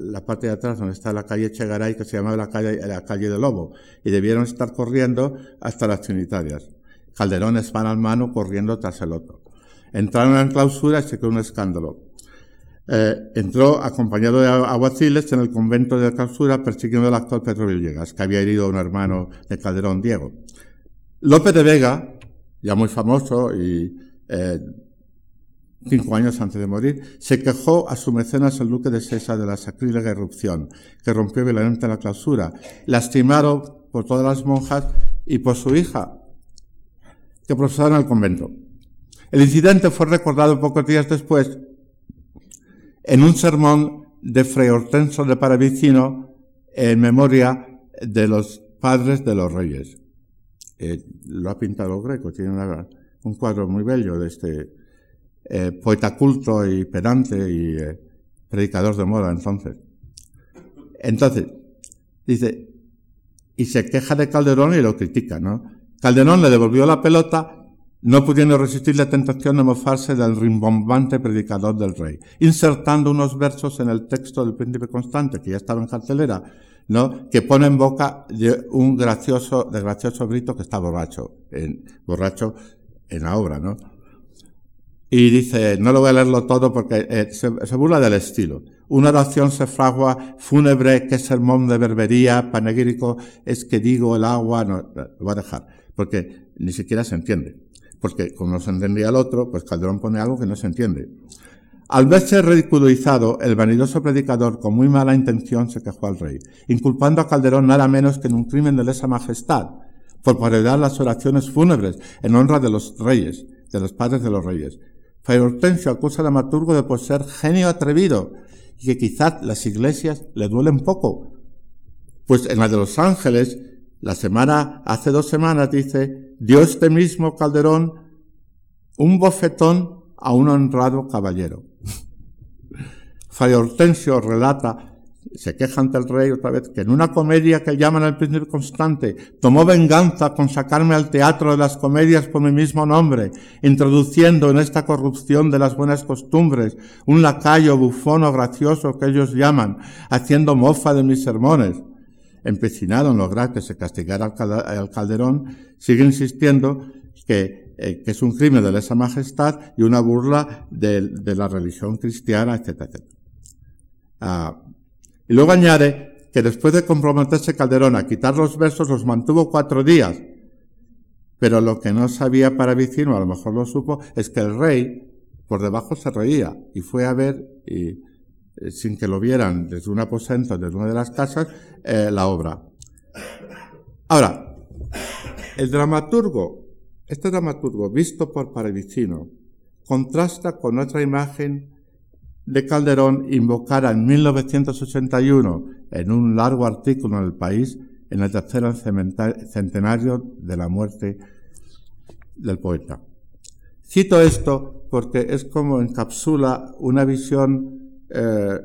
la parte de atrás donde está la calle Chegaray, que se llamaba la calle, la calle de Lobo, y debieron estar corriendo hasta las Trinitarias. Calderón espada en mano corriendo tras el otro. Entraron en clausura y se quedó un escándalo. Eh, entró acompañado de aguaciles en el convento de clausura persiguiendo al actor Pedro Villegas, que había herido a un hermano de Calderón, Diego. López de Vega, ya muy famoso y eh, cinco años antes de morir, se quejó a su mecenas el duque de Sesa de la sacrílega erupción, que rompió violentamente la clausura, lastimado por todas las monjas y por su hija, que profesaba en el convento. El incidente fue recordado pocos días después en un sermón de Fray Hortenso de Paravicino en memoria de los padres de los reyes. Eh, lo ha pintado Greco, tiene un cuadro muy bello de este eh, poeta culto y pedante y eh, predicador de moda entonces. Entonces, dice, y se queja de Calderón y lo critica, ¿no? Calderón le devolvió la pelota no pudiendo resistir la tentación de mofarse del rimbombante predicador del rey, insertando unos versos en el texto del príncipe constante, que ya estaba en cartelera, ¿no? que pone en boca un gracioso, de gracioso grito que está borracho, en, borracho en la obra, ¿no? Y dice, no lo voy a leerlo todo porque eh, se, burla del estilo. Una oración se fragua fúnebre, que sermón de berbería, panegírico, es que digo el agua, no, lo voy a dejar, porque ni siquiera se entiende porque como no se entendía el otro, pues Calderón pone algo que no se entiende. Al verse ridiculizado, el vanidoso predicador con muy mala intención se quejó al rey, inculpando a Calderón nada menos que en un crimen de lesa majestad, por paredar las oraciones fúnebres en honra de los reyes, de los padres de los reyes. Fray Hortensio acusa al amaturgo de poseer genio atrevido y que quizás las iglesias le duelen poco. Pues en la de los ángeles la semana, hace dos semanas dice, dio este mismo Calderón un bofetón a un honrado caballero. Fray Hortensio relata, se queja ante el rey otra vez, que en una comedia que llaman el príncipe constante, tomó venganza con sacarme al teatro de las comedias por mi mismo nombre, introduciendo en esta corrupción de las buenas costumbres un lacayo bufono gracioso que ellos llaman, haciendo mofa de mis sermones empecinado en lograr que se castigara al Calderón, sigue insistiendo que, eh, que, es un crimen de lesa majestad y una burla de, la religión cristiana, etc. Ah, y luego añade que después de comprometerse Calderón a quitar los versos, los mantuvo cuatro días. Pero lo que no sabía para Vicino, a lo mejor lo supo, es que el rey por debajo se reía y fue a ver y eh, sin que lo vieran desde un aposento, desde una de las casas, eh, la obra. Ahora, el dramaturgo, este dramaturgo visto por Paravicino, contrasta con otra imagen de Calderón invocada en 1981 en un largo artículo en el país en el tercer centenario de la muerte del poeta. Cito esto porque es como encapsula una visión eh,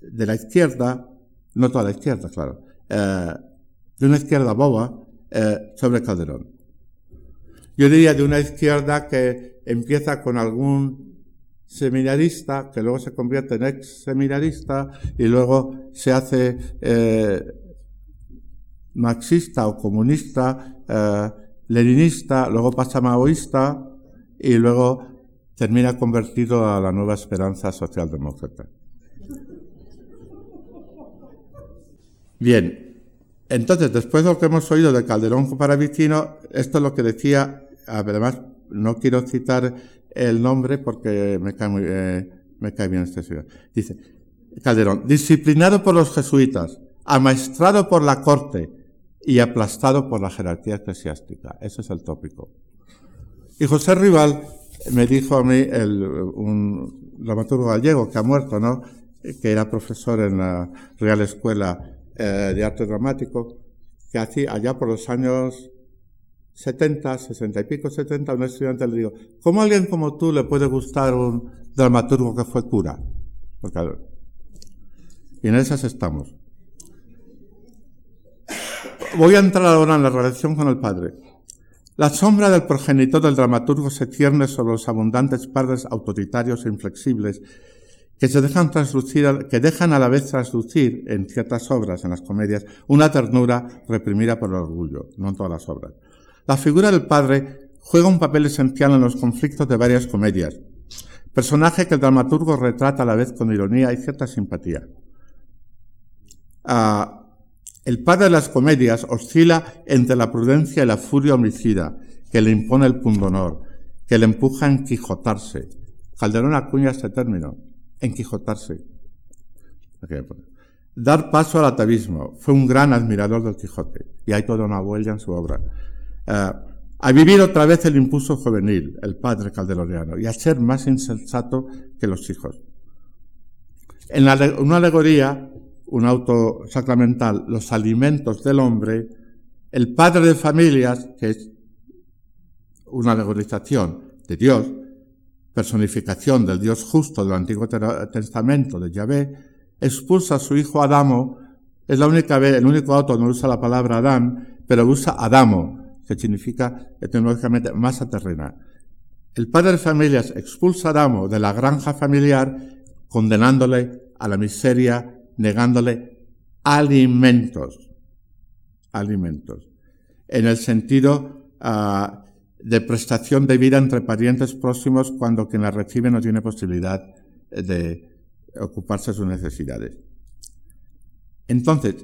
de la izquierda, no toda la izquierda, claro, eh, de una izquierda boba eh, sobre Calderón. Yo diría de una izquierda que empieza con algún seminarista, que luego se convierte en ex seminarista y luego se hace marxista o comunista, leninista, luego pasa maoísta y luego termina convertido a la nueva esperanza socialdemócrata. Bien, Entonces, después de lo que hemos oído de Calderón para Vicino, esto es lo que decía, además no quiero citar el nombre porque me cae, muy, eh, me cae bien este señor. Dice, Calderón, disciplinado por los jesuitas, amaestrado por la corte y aplastado por la jerarquía eclesiástica. Ese es el tópico. Y José Rival me dijo a mí, el, un dramaturgo gallego que ha muerto, ¿no? que era profesor en la Real Escuela eh, de Arte Dramático, que hacía allá por los años 70, 60 y pico, 70, a un estudiante le digo, ¿cómo a alguien como tú le puede gustar un dramaturgo que fue cura? Porque, y en esas estamos. Voy a entrar ahora en la relación con el padre. La sombra del progenitor del dramaturgo se cierne sobre los abundantes padres autoritarios e inflexibles que se dejan que dejan a la vez traslucir en ciertas obras, en las comedias, una ternura reprimida por el orgullo, no en todas las obras. La figura del padre juega un papel esencial en los conflictos de varias comedias, personaje que el dramaturgo retrata a la vez con ironía y cierta simpatía. Ah, el padre de las comedias oscila entre la prudencia y la furia homicida, que le impone el pundonor, que le empuja a enquijotarse. Calderón acuña este término, enquijotarse. Dar paso al atavismo. Fue un gran admirador del Quijote, y hay toda una huella en su obra. Eh, a vivir otra vez el impulso juvenil, el padre calderoniano, y a ser más insensato que los hijos. En una alegoría un auto sacramental, los alimentos del hombre, el padre de familias, que es una alegorización de Dios, personificación del Dios justo del Antiguo Testamento de Yahvé, expulsa a su hijo Adamo, es la única vez, el único auto donde usa la palabra Adán, pero usa Adamo, que significa etimológicamente masa terrena. El padre de familias expulsa a Adamo de la granja familiar, condenándole a la miseria negándole alimentos, alimentos, en el sentido ah, de prestación de vida entre parientes próximos cuando quien la recibe no tiene posibilidad de ocuparse de sus necesidades. Entonces,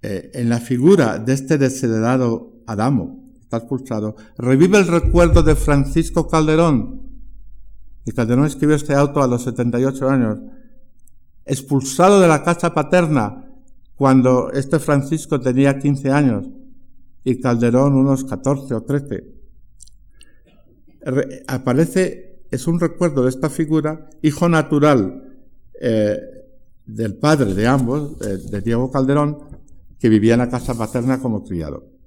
eh, en la figura de este desheredado Adamo, está expulsado, revive el recuerdo de Francisco Calderón. Y Calderón escribió este auto a los 78 años, expulsado de la casa paterna cuando este Francisco tenía 15 años y Calderón unos 14 o 13. aparece, es un recuerdo de esta figura, hijo natural eh, del padre de ambos, de Diego Calderón, que vivía en la casa paterna como criado.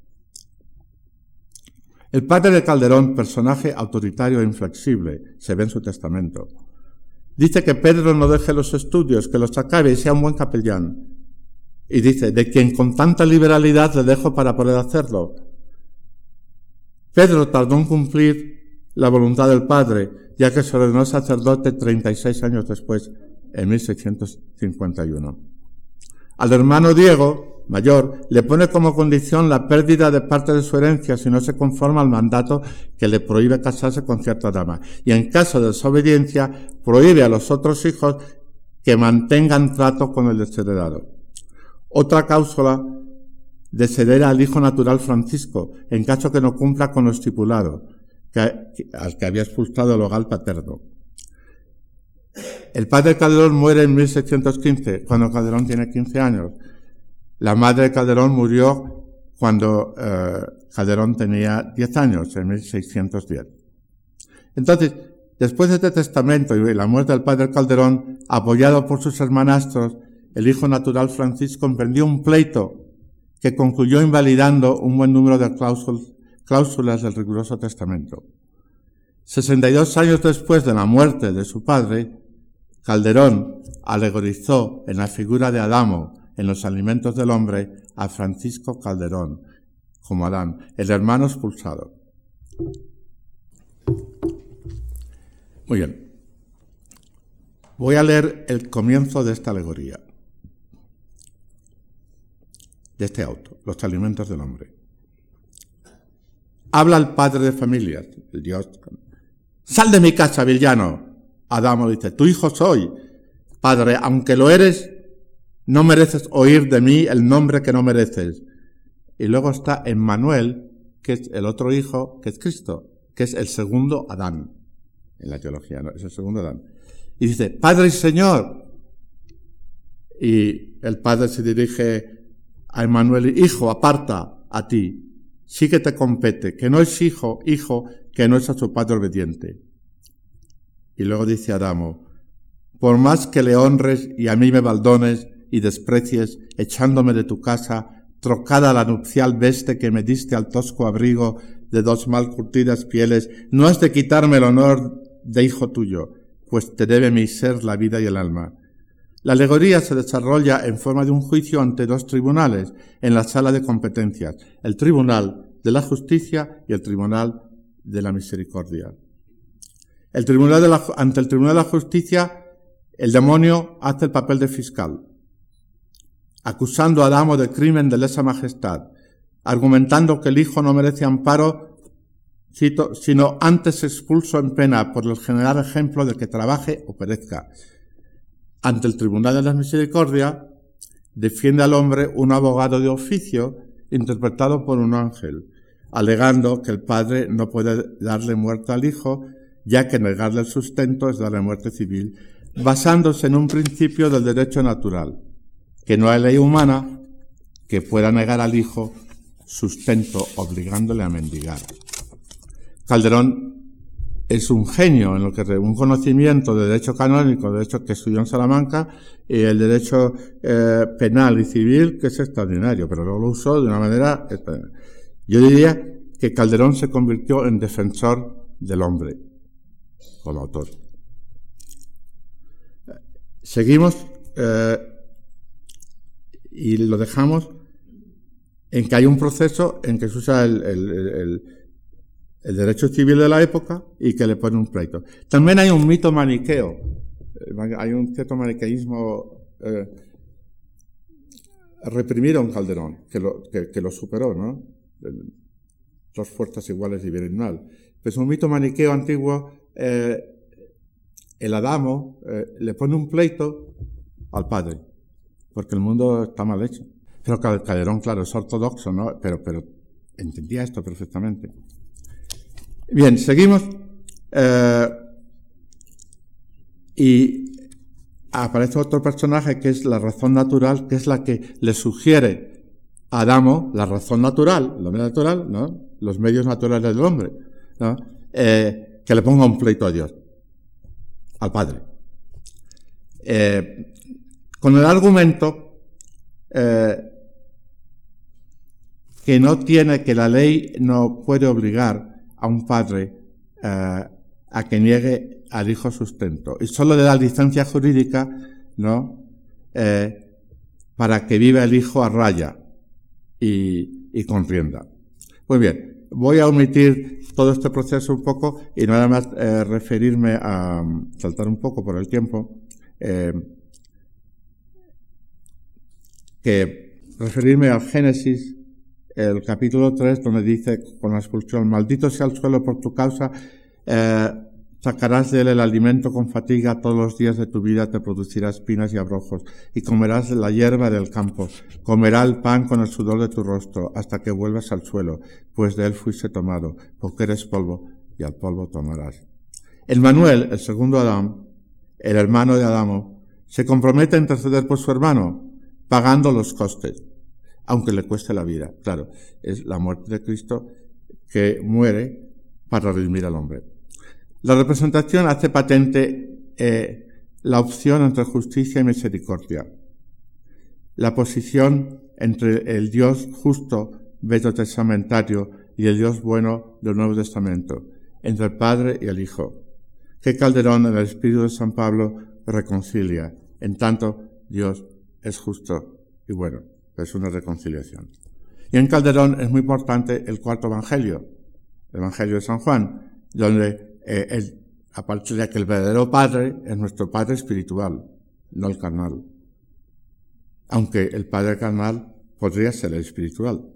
El padre de Calderón, personaje autoritario e inflexible, se ve en su testamento. Dice que Pedro no deje los estudios, que los acabe y sea un buen capellán. Y dice, de quien con tanta liberalidad le dejo para poder hacerlo. Pedro tardó en cumplir la voluntad del Padre, ya que se ordenó sacerdote 36 años después, en 1651. Al hermano Diego, mayor le pone como condición la pérdida de parte de su herencia si no se conforma al mandato que le prohíbe casarse con cierta dama. Y en caso de desobediencia, prohíbe a los otros hijos que mantengan trato con el desheredado. Otra cláusula desheredar al hijo natural Francisco, en caso que no cumpla con lo estipulado, al que había expulsado el hogar paterno. El padre Calderón muere en 1615, cuando Calderón tiene 15 años. La madre de Calderón murió cuando eh, Calderón tenía 10 años, en 1610. Entonces, después de este testamento y la muerte del padre Calderón, apoyado por sus hermanastros, el hijo natural Francisco emprendió un pleito que concluyó invalidando un buen número de cláusulas del riguroso testamento. 62 años después de la muerte de su padre, Calderón alegorizó en la figura de Adamo en los alimentos del hombre a Francisco Calderón, como Adán, el hermano expulsado. Muy bien. Voy a leer el comienzo de esta alegoría, de este auto, los alimentos del hombre. Habla el padre de familias, el Dios. Sal de mi casa, villano. Adamo dice, tu hijo soy. Padre, aunque lo eres, no mereces oír de mí el nombre que no mereces. Y luego está Emmanuel, que es el otro hijo, que es Cristo, que es el segundo Adán. En la teología, ¿no? Es el segundo Adán. Y dice, Padre y Señor. Y el Padre se dirige a Emmanuel, Hijo, aparta a ti. Sí que te compete, que no es hijo, hijo, que no es a su padre obediente. Y luego dice Adamo, por más que le honres y a mí me baldones y desprecies, echándome de tu casa, trocada la nupcial veste que me diste al tosco abrigo de dos mal curtidas pieles, no has de quitarme el honor de hijo tuyo, pues te debe mi ser la vida y el alma. La alegoría se desarrolla en forma de un juicio ante dos tribunales en la sala de competencias, el tribunal de la justicia y el tribunal de la misericordia. El tribunal ante el tribunal de la justicia, el demonio hace el papel de fiscal, acusando a Adamo de crimen de lesa majestad, argumentando que el hijo no merece amparo, sino antes expulso en pena por el general ejemplo de que trabaje o perezca. Ante el Tribunal de la Misericordia, defiende al hombre un abogado de oficio interpretado por un ángel, alegando que el padre no puede darle muerte al hijo, ya que negarle el sustento es darle muerte civil, basándose en un principio del derecho natural, que no hay ley humana que pueda negar al hijo sustento obligándole a mendigar. Calderón es un genio en lo que un conocimiento de derecho canónico, de derecho que estudió en Salamanca, y el derecho eh, penal y civil, que es extraordinario, pero luego lo usó de una manera. Yo diría que Calderón se convirtió en defensor del hombre, como autor. Seguimos eh, y lo dejamos en que hay un proceso en que se usa el el derecho civil de la época y que le pone un pleito. También hay un mito maniqueo, eh, hay un cierto maniqueísmo eh, reprimido en Calderón, que lo, que, lo superó, ¿no? dos fuerzas iguales y vienen mal. Pues un mito maniqueo antiguo, eh, el Adamo eh, le pone un pleito al padre, porque el mundo está mal hecho. Pero Calderón, claro, es ortodoxo, ¿no? Pero, entendía esto perfectamente. Bien, seguimos. Eh, y aparece otro personaje que es la razón natural, que es la que le sugiere a Adamo la razón natural, el hombre natural, ¿no? Los medios naturales del hombre, ¿no? Eh, que le ponga un pleito a Dios, al Padre. Eh, con el argumento que no tiene, que la ley no puede obligar a un padre eh, a que niegue al hijo sustento y solo le da licencia jurídica, ¿no? Eh, para que viva el hijo a raya y, y con Muy bien, voy a omitir todo este proceso un poco y nada más eh, referirme a saltar un poco por el tiempo, que referirme al Génesis el capítulo 3, donde dice con la expulsión, maldito sea el suelo por tu causa, eh, sacarás de él el alimento con fatiga, todos los días de tu vida te producirá espinas y abrojos, y comerás la hierba del campo, comerá el pan con el sudor de tu rostro, hasta que vuelvas al suelo, pues de él fuiste tomado, porque eres polvo, y al polvo tomarás. El Manuel, el segundo Adán, el hermano de Adamo, se compromete a interceder por su hermano, pagando los costes aunque le cueste la vida. Claro, es la muerte de Cristo que muere para redimir al hombre. La representación hace patente eh, la opción entre justicia y misericordia. La posición entre el Dios justo testamentario y el Dios bueno del Nuevo Testamento, entre el Padre y el Hijo, que Calderón en el Espíritu de San Pablo reconcilia, en tanto Dios es justo y bueno es una reconciliación. Y en Calderón es muy importante el cuarto evangelio, el evangelio de San Juan, donde eh, aparte de que el verdadero Padre es nuestro Padre espiritual, no el carnal. Aunque el Padre carnal podría ser el espiritual.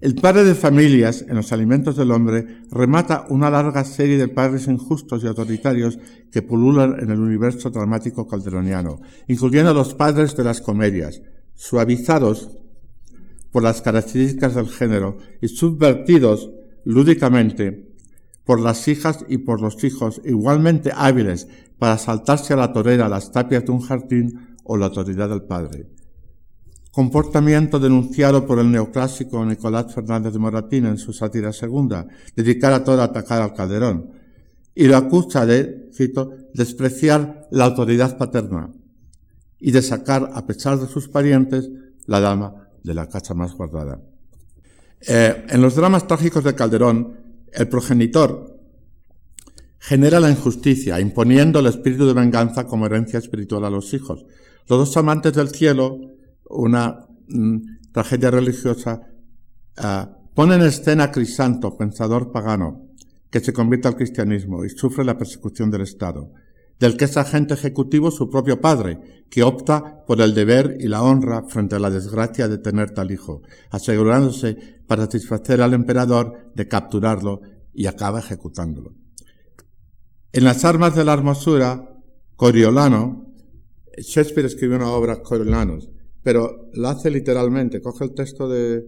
El padre de familias, en los alimentos del hombre, remata una larga serie de padres injustos y autoritarios que pululan en el universo dramático calderoniano, incluyendo los padres de las comedias, suavizados por las características del género y subvertidos lúdicamente por las hijas y por los hijos igualmente hábiles para saltarse a la torera las tapias de un jardín o la autoridad del padre comportamiento denunciado por el neoclásico Nicolás Fernández de Moratín en su sátira segunda, dedicada toda a atacar al Calderón, y lo acusa de, cito, despreciar la autoridad paterna y de sacar, a pesar de sus parientes, la dama de la casa más guardada. Eh, en los dramas trágicos de Calderón, el progenitor genera la injusticia, imponiendo el espíritu de venganza como herencia espiritual a los hijos. Los dos amantes del cielo una mm, tragedia religiosa, ah, pone en escena a Crisanto, pensador pagano, que se convierte al cristianismo y sufre la persecución del Estado, del que es agente ejecutivo su propio padre, que opta por el deber y la honra frente a la desgracia de tener tal hijo, asegurándose para satisfacer al emperador de capturarlo y acaba ejecutándolo. En las armas de la hermosura, Coriolano, Shakespeare escribió una obra Coriolanos, pero lo hace literalmente, coge el texto de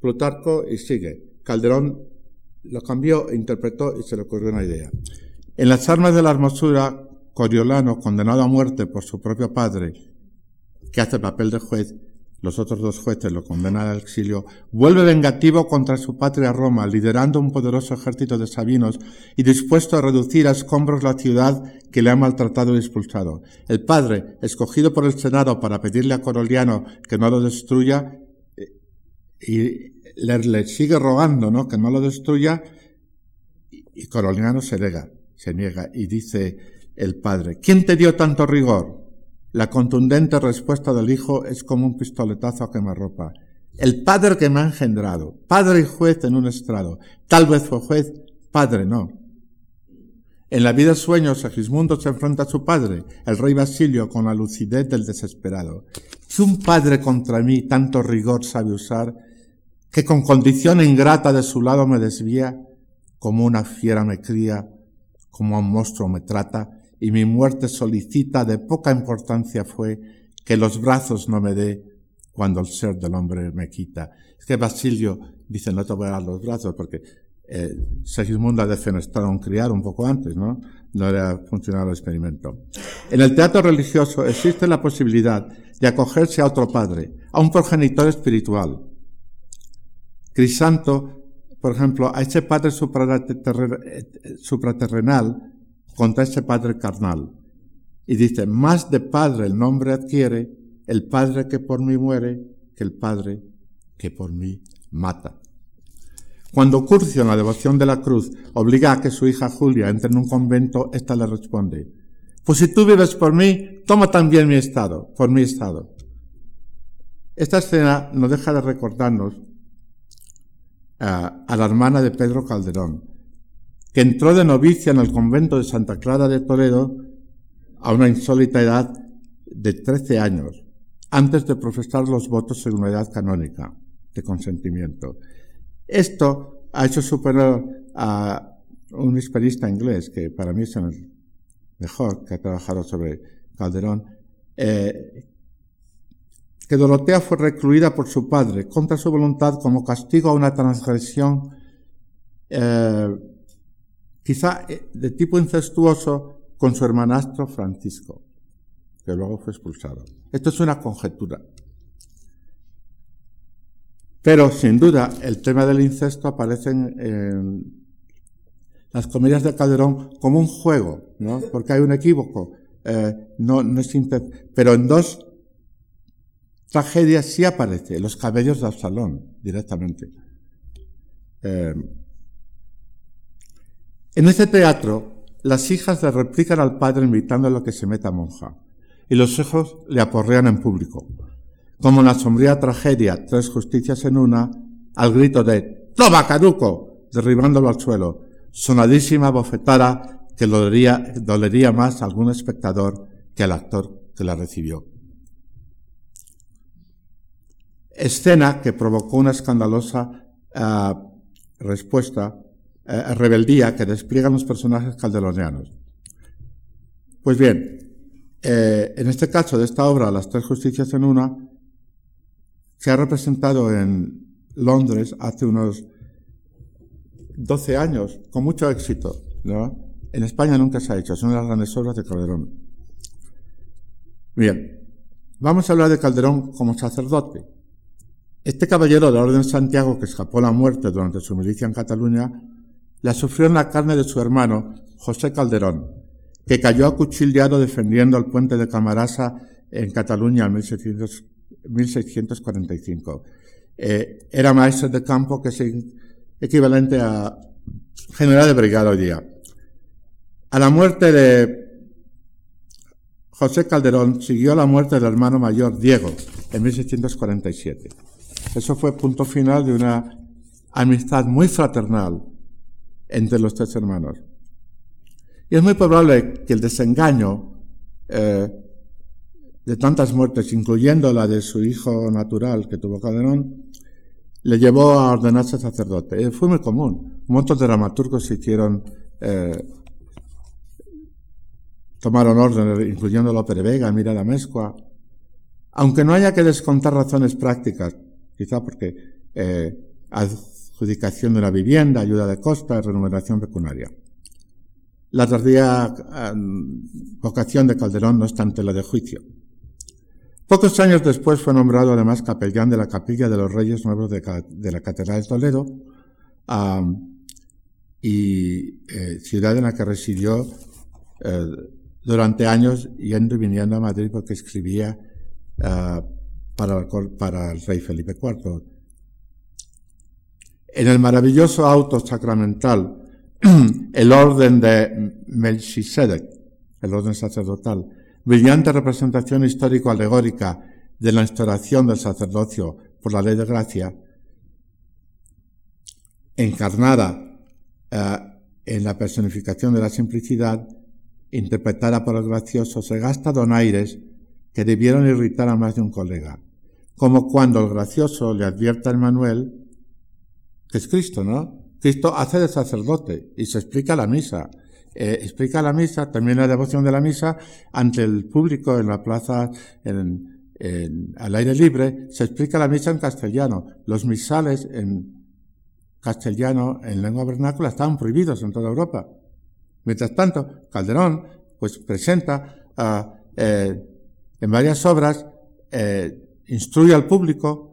Plutarco y sigue. Calderón lo cambió, interpretó y se le ocurrió una idea. En las armas de la hermosura, Coriolano, condenado a muerte por su propio padre, que hace el papel de juez, los otros dos jueces lo condenan al exilio, vuelve vengativo contra su patria Roma, liderando un poderoso ejército de sabinos y dispuesto a reducir a escombros la ciudad que le ha maltratado y expulsado. El padre, escogido por el Senado para pedirle a Coroliano que no lo destruya, eh, y le, sigue rogando, ¿no? Que no lo destruya, y Coroliano se niega, se niega y dice el padre, ¿quién te dio tanto rigor? La contundente respuesta del hijo es como un pistoletazo a quemarropa. El padre que me ha engendrado, padre y juez en un estrado. Tal vez fue juez, padre no. En la vida sueño, Segismundo se enfrenta a su padre, el rey Basilio, con la lucidez del desesperado. Si un padre contra mí tanto rigor sabe usar, que con condición ingrata de su lado me desvía, como una fiera me cría, como a un monstruo me trata, y mi muerte solicita de poca importancia fue que los brazos no me dé cuando el ser del hombre me quita. Es que Basilio dice, no te voy a dar los brazos porque eh, Segismundo ha defenestrado a un criado un poco antes, ¿no? No era funcionado el experimento. En el teatro religioso existe la posibilidad de acogerse a otro padre, a un progenitor espiritual. Crisanto, por ejemplo, a ese padre supraterrenal contra ese padre carnal. Y dice, más de padre el nombre adquiere el padre que por mí muere que el padre que por mí mata. Cuando Curcio, en la devoción de la cruz, obliga a que su hija Julia entre en un convento, ésta le responde, pues si tú vives por mí, toma también mi estado, por mi estado. Esta escena no deja de recordarnos a la hermana de Pedro Calderón, que entró de novicia en el convento de Santa Clara de Toledo a una insólita edad de 13 años, antes de profesar los votos en una edad canónica de consentimiento. Esto ha hecho superar a un experista inglés, que para mí es el mejor que ha trabajado sobre Calderón, eh, que Dorotea fue recluida por su padre contra su voluntad como castigo a una transgresión eh, quizá eh, de tipo incestuoso con su hermanastro Francisco, que luego fue expulsado. Esto es una conjetura. Pero, sin duda, el tema del incesto aparece en, las comedias de Calderón como un juego, ¿no? Porque hay un equívoco. Eh, no, no es pero en dos tragedias sí aparece, los cabellos del salón, directamente. Eh, en este teatro, las hijas le replican al padre invitándolo a que se meta monja, y los hijos le aporrean en público. Como en la sombría tragedia Tres Justicias en una, al grito de ¡Toma, caduco! derribándolo al suelo, sonadísima bofetada que dolería, dolería más a algún espectador que al actor que la recibió. Escena que provocó una escandalosa respuesta, rebeldía que despliegan los personajes calderonianos. Pues bien, eh, en este caso de esta obra, Las tres justicias en una, se ha representado en Londres hace unos 12 años, con mucho éxito. En España nunca se ha hecho, son las grandes obras de Calderón. Bien, vamos a hablar de Calderón como sacerdote. Este caballero de la Orden de Santiago que escapó la muerte durante su milicia en Cataluña, la sufrió en la carne de su hermano, José Calderón, que cayó acuchillado defendiendo el puente de Camarasa en Cataluña en 1645. Eh, era maestro de campo, que es equivalente a general de brigada hoy día. A la muerte de José Calderón siguió la muerte del hermano mayor Diego en 1647. Eso fue punto final de una amistad muy fraternal entre los tres hermanos. Y es muy probable que el desengaño eh, de tantas muertes, incluyendo la de su hijo natural que tuvo Calderón, le llevó a ordenarse sacerdote. fue muy común. De dramaturgos hicieron, eh, tomaron orden, incluyendo Lope de Vega, Mira la Mezcua. Aunque no haya que descontar razones prácticas, quizá porque eh, adjudicación de una vivienda, ayuda de costa, remuneración pecuniaria. La tardía em, vocación de Calderón no está ante la de juicio. Pocos años después fue nombrado además capellán de la Capilla de los Reyes Nuevos de, la Catedral de Toledo y eh, ciudad en la que residió eh, durante años yendo y viniendo a Madrid porque escribía para, para el rey Felipe IV. En el maravilloso auto sacramental el orden de Melchizedek, el orden sacerdotal, brillante representación histórico-alegórica de la instauración del sacerdocio por la ley de gracia, encarnada eh, en la personificación de la simplicidad, interpretada por el gracioso, se gasta donaires que debieron irritar a más de un colega, como cuando el gracioso le advierte a Manuel, que es Cristo, ¿no? Cristo hace de sacerdote y se explica la misa. Eh, explica la misa, también la devoción de la misa, ante el público en la plaza, en, al aire libre, se explica la misa en castellano. Los misales en castellano, en lengua vernácula, estaban prohibidos en toda Europa. Mientras tanto, Calderón, pues presenta eh, en varias obras, eh, instruye al público,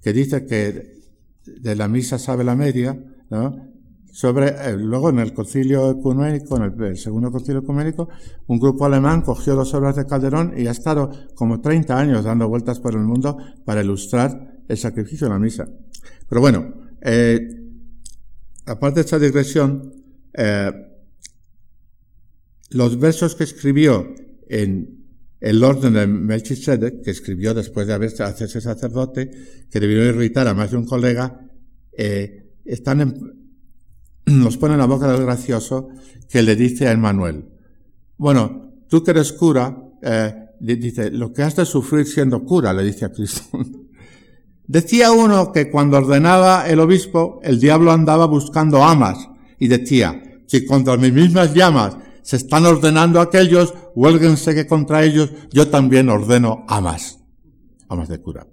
que dice que de la misa sabe la media, ¿no? Sobre, eh, luego en el concilio ecuménico, en el, segundo concilio ecuménico, un grupo alemán cogió dos obras de Calderón y ha estado como 30 años dando vueltas por el mundo para ilustrar el sacrificio de la misa. Pero bueno, eh, aparte de esta digresión, eh, los versos que escribió en el orden de Melchizedek, que escribió después de haberse hacerse sacerdote, que debió irritar a más de un colega, eh, están en, nos pone en la boca del gracioso que le dice a Emmanuel, bueno, tú que eres cura, eh, dice, lo que has de sufrir siendo cura, le dice a Cristo. decía uno que cuando ordenaba el obispo, el diablo andaba buscando amas y decía, si contra mis mismas llamas se están ordenando aquellos, huélguense que contra ellos yo también ordeno amas, amas de cura.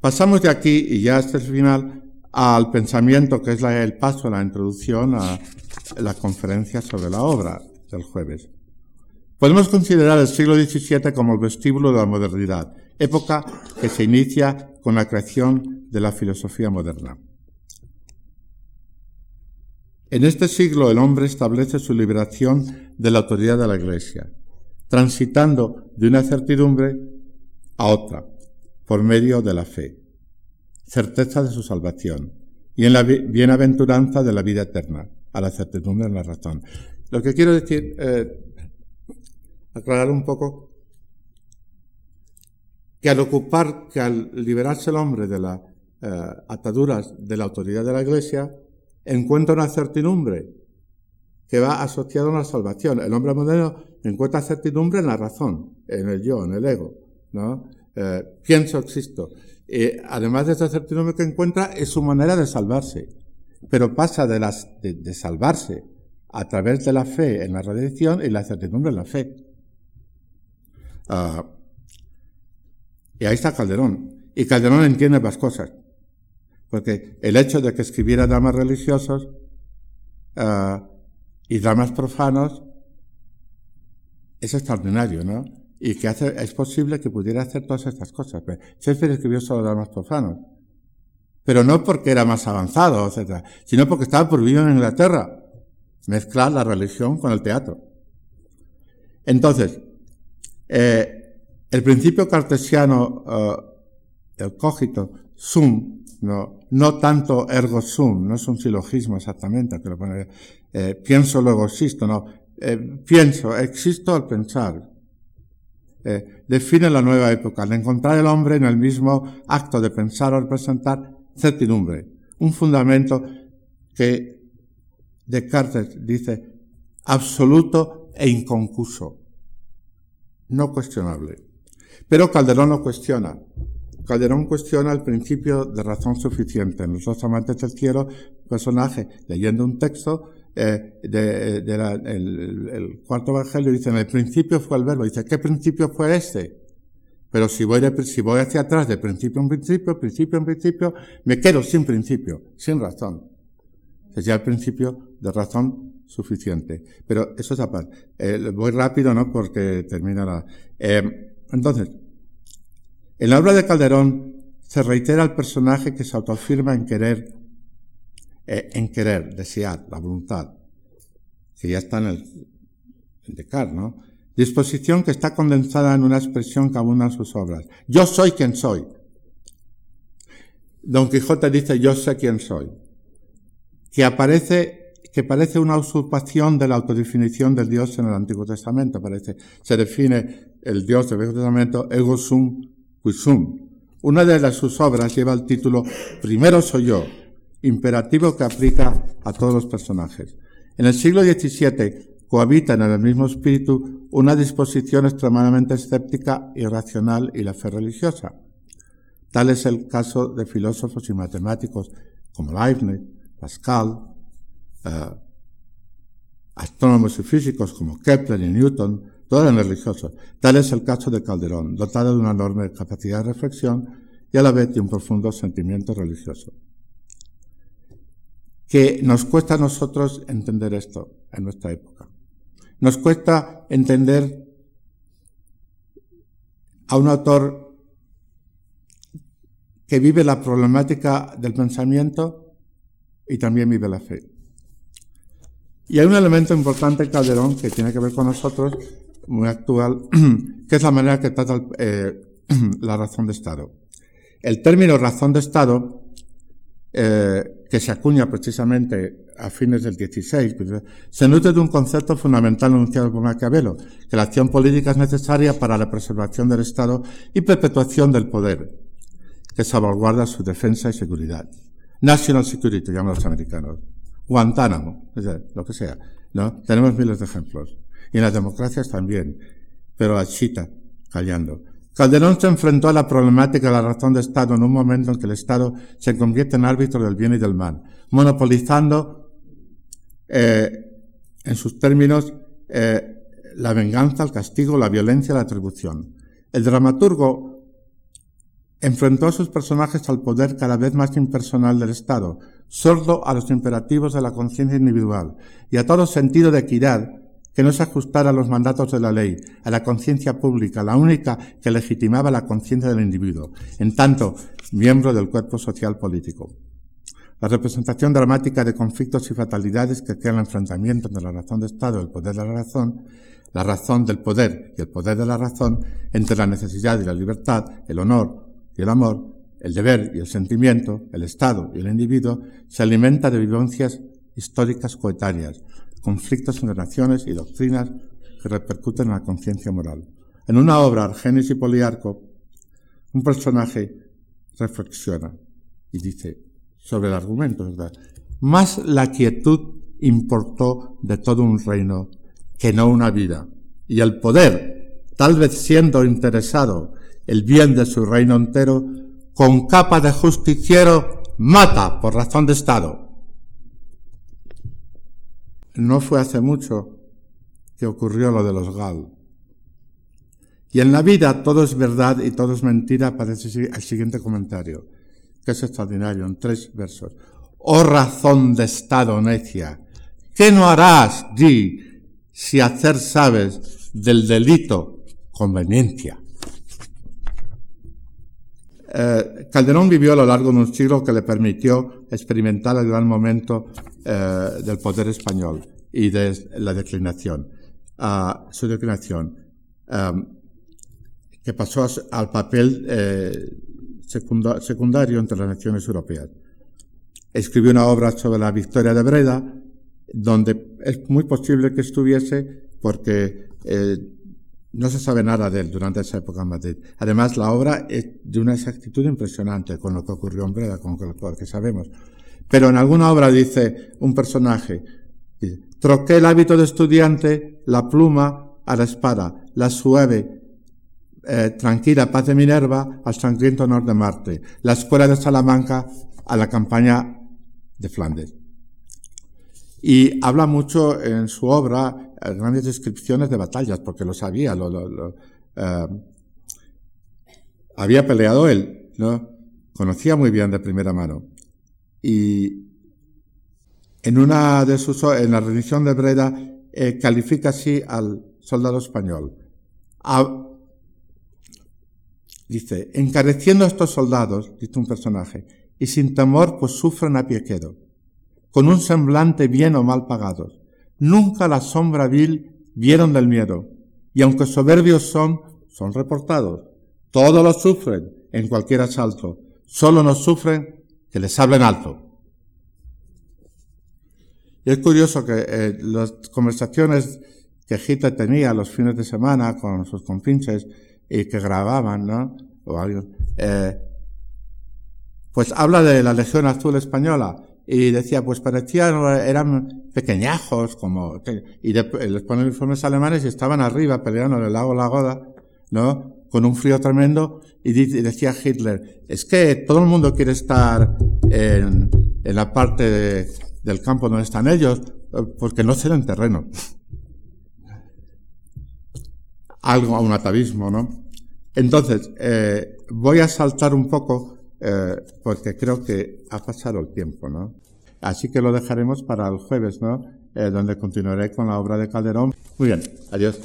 Pasamos de aquí, y ya hasta el final, al pensamiento que es el paso, la introducción a la conferencia sobre la obra del jueves. Podemos considerar el siglo XVII como el vestíbulo de la modernidad, época que se inicia con la creación de la filosofía moderna. En este siglo el hombre establece su liberación de la autoridad de la Iglesia, transitando de una certidumbre a otra, por medio de la fe, certeza de su salvación, y en la bienaventuranza de la vida eterna, a la certidumbre de la razón. Lo que quiero decir, eh, aclarar un poco, que al ocupar, que al liberarse el hombre de las eh, ataduras de la autoridad de la Iglesia, encuentra una certidumbre que va asociada a una salvación. El hombre moderno encuentra certidumbre en la razón, en el yo, en el ego, ¿no? Eh, pienso, existo. eh, además de esa certidumbre que encuentra, es su manera de salvarse. Pero pasa de, las, de, salvarse a través de la fe en la redención y la certidumbre en la fe. Ah, y ahí está Calderón. Y Calderón entiende más cosas. Porque el hecho de que escribiera dramas religiosos ah, y dramas profanos es extraordinario, ¿no? Y que hace, es posible que pudiera hacer todas estas cosas. Shakespeare escribió solo dramas profanos. Pero no porque era más avanzado, etc., sino porque estaba prohibido en Inglaterra mezclar la religión con el teatro. Entonces, eh, el principio cartesiano, eh, el cogito, sum, no, no tanto ergo sum, no es un silogismo exactamente, eh, pienso luego existo, no, eh, pienso, existo al pensar. Eh, define la nueva época, al encontrar el hombre en el mismo acto de pensar o representar certidumbre, un fundamento que Descartes dice absoluto e inconcurso, no cuestionable. Pero Calderón lo cuestiona. Calderón cuestiona el principio de razón suficiente. En Los dos amantes cielo, personaje leyendo un texto eh, de, el, cuarto evangelio dice, en el principio fue el verbo. Dice, ¿qué principio fue este? Pero si voy, hacia atrás de principio en principio, principio en principio, me quedo sin principio, sin razón. Ya el principio de razón suficiente. Pero eso es aparte. Eh, voy rápido, ¿no? Porque termina. Eh, entonces, en la obra de Calderón se reitera el personaje que se autoafirma en querer eh, en querer, desear, la voluntad, que ya está en el en ¿no? Disposición que está condensada en una expresión que abunda en sus obras. Yo soy quien soy. Don Quijote dice yo sé quién soy. Que aparece, que parece una usurpación de la autodefinición del Dios en el Antiguo Testamento. Parece, se define el Dios del Viejo Testamento ego sum qui sum. Una de sus obras lleva el título Primero soy yo, imperativo que aplica a todos los personajes. En el siglo XVII cohabitan en el mismo espíritu una disposición extremadamente escéptica y racional y la fe religiosa. Tal es el caso de filósofos y matemáticos como Leibniz, Pascal, eh, astrónomos y físicos como Kepler y Newton, todos eran religiosos. Tal es el caso de Calderón, dotado de una enorme capacidad de reflexión y a la vez de un profundo sentimiento religioso que nos cuesta a nosotros entender esto en nuestra época. Nos cuesta entender a un autor que vive la problemática del pensamiento y también vive la fe. Y hay un elemento importante en Calderón que tiene que ver con nosotros, muy actual, que es la manera que trata eh, la razón de Estado. El término razón de Estado eh, que se acuña precisamente a fines del 16, pues, se nutre de un concepto fundamental anunciado por Maquiavelo, que la acción política es necesaria para la preservación del Estado y perpetuación del poder, que salvaguarda su defensa y seguridad. National Security, llaman los americanos. Guantánamo, lo que sea. ¿no? Tenemos miles de ejemplos. Y en las democracias también. Pero a Chita, callando. Calderón se enfrentó a la problemática de la razón de Estado en un momento en que el Estado se convierte en árbitro del bien y del mal, monopolizando eh, en sus términos eh, la venganza, el castigo, la violencia, la atribución. El dramaturgo enfrentó a sus personajes al poder cada vez más impersonal del Estado, sordo a los imperativos de la conciencia individual y a todo sentido de equidad que no se ajustara a los mandatos de la ley, a la conciencia pública, la única que legitimaba la conciencia del individuo, en tanto miembro del cuerpo social político. La representación dramática de conflictos y fatalidades que crean el enfrentamiento entre la razón de Estado y el poder de la razón, la razón del poder y el poder de la razón, entre la necesidad y la libertad, el honor y el amor, el deber y el sentimiento, el Estado y el individuo, se alimenta de vivencias históricas coetáneas, conflictos en naciones y doctrinas que repercuten en la conciencia moral. En una obra, Argenis y Poliarco, un personaje reflexiona y dice sobre el argumento, ¿verdad? Más la quietud importó de todo un reino que no una vida. Y el poder, tal vez siendo interesado el bien de su reino entero, con capa de justiciero, mata por razón de Estado. No fue hace mucho que ocurrió lo de los Gal. Y en la vida todo es verdad y todo es mentira, parece el siguiente comentario, que es extraordinario, en tres versos. Oh razón de Estado necia, ¿qué no harás, di, si hacer sabes del delito conveniencia? Eh, Calderón vivió a lo largo de un siglo que le permitió experimentar el gran momento eh, del poder español y de la declinación, su declinación, em, que pasó al papel eh, secundario entre las naciones europeas. Escribió una obra sobre la victoria de Breda, donde es muy posible que estuviese porque no se sabe nada de él durante esa época en Madrid. Además, la obra es de una exactitud impresionante con lo que ocurrió en Breda, con lo que sabemos. Pero en alguna obra dice un personaje, troqué el hábito de estudiante, la pluma a la espada, la suave, eh, tranquila paz de Minerva al sangriento honor de Marte, la escuela de Salamanca a la campaña de Flandes. Y habla mucho en su obra eh, grandes descripciones de batallas, porque lo sabía, lo, eh, había peleado él, ¿no? Conocía muy bien de primera mano. Y en una de sus, en la rendición de Breda, eh, califica así al soldado español. dice, encareciendo a estos soldados, dice un personaje, y sin temor, pues sufren a pie quedo con un semblante bien o mal pagados. Nunca la sombra vil vieron del miedo, y aunque soberbios son, son reportados. Todos lo sufren en cualquier asalto, solo no sufren que les hablen alto. Y es curioso que eh, las conversaciones que Gita tenía los fines de semana con sus compinches y que grababan, ¿no? O eh, pues habla de la Legión Azul Española y decía, pues parecían, eran pequeñajos, como, y les ponen uniformes alemanes y estaban arriba peleando en el lago Lagoda, ¿no? Con un frío tremendo, y, decía Hitler, es que todo el mundo quiere estar en, en la parte del campo donde están ellos, porque no se terreno. Algo, un atavismo, ¿no? Entonces, eh, voy a saltar un poco eh, porque creo que ha pasado el tiempo, ¿no? Así que lo dejaremos para el jueves, ¿no? Eh, donde continuaré con la obra de Calderón. Muy bien, adiós.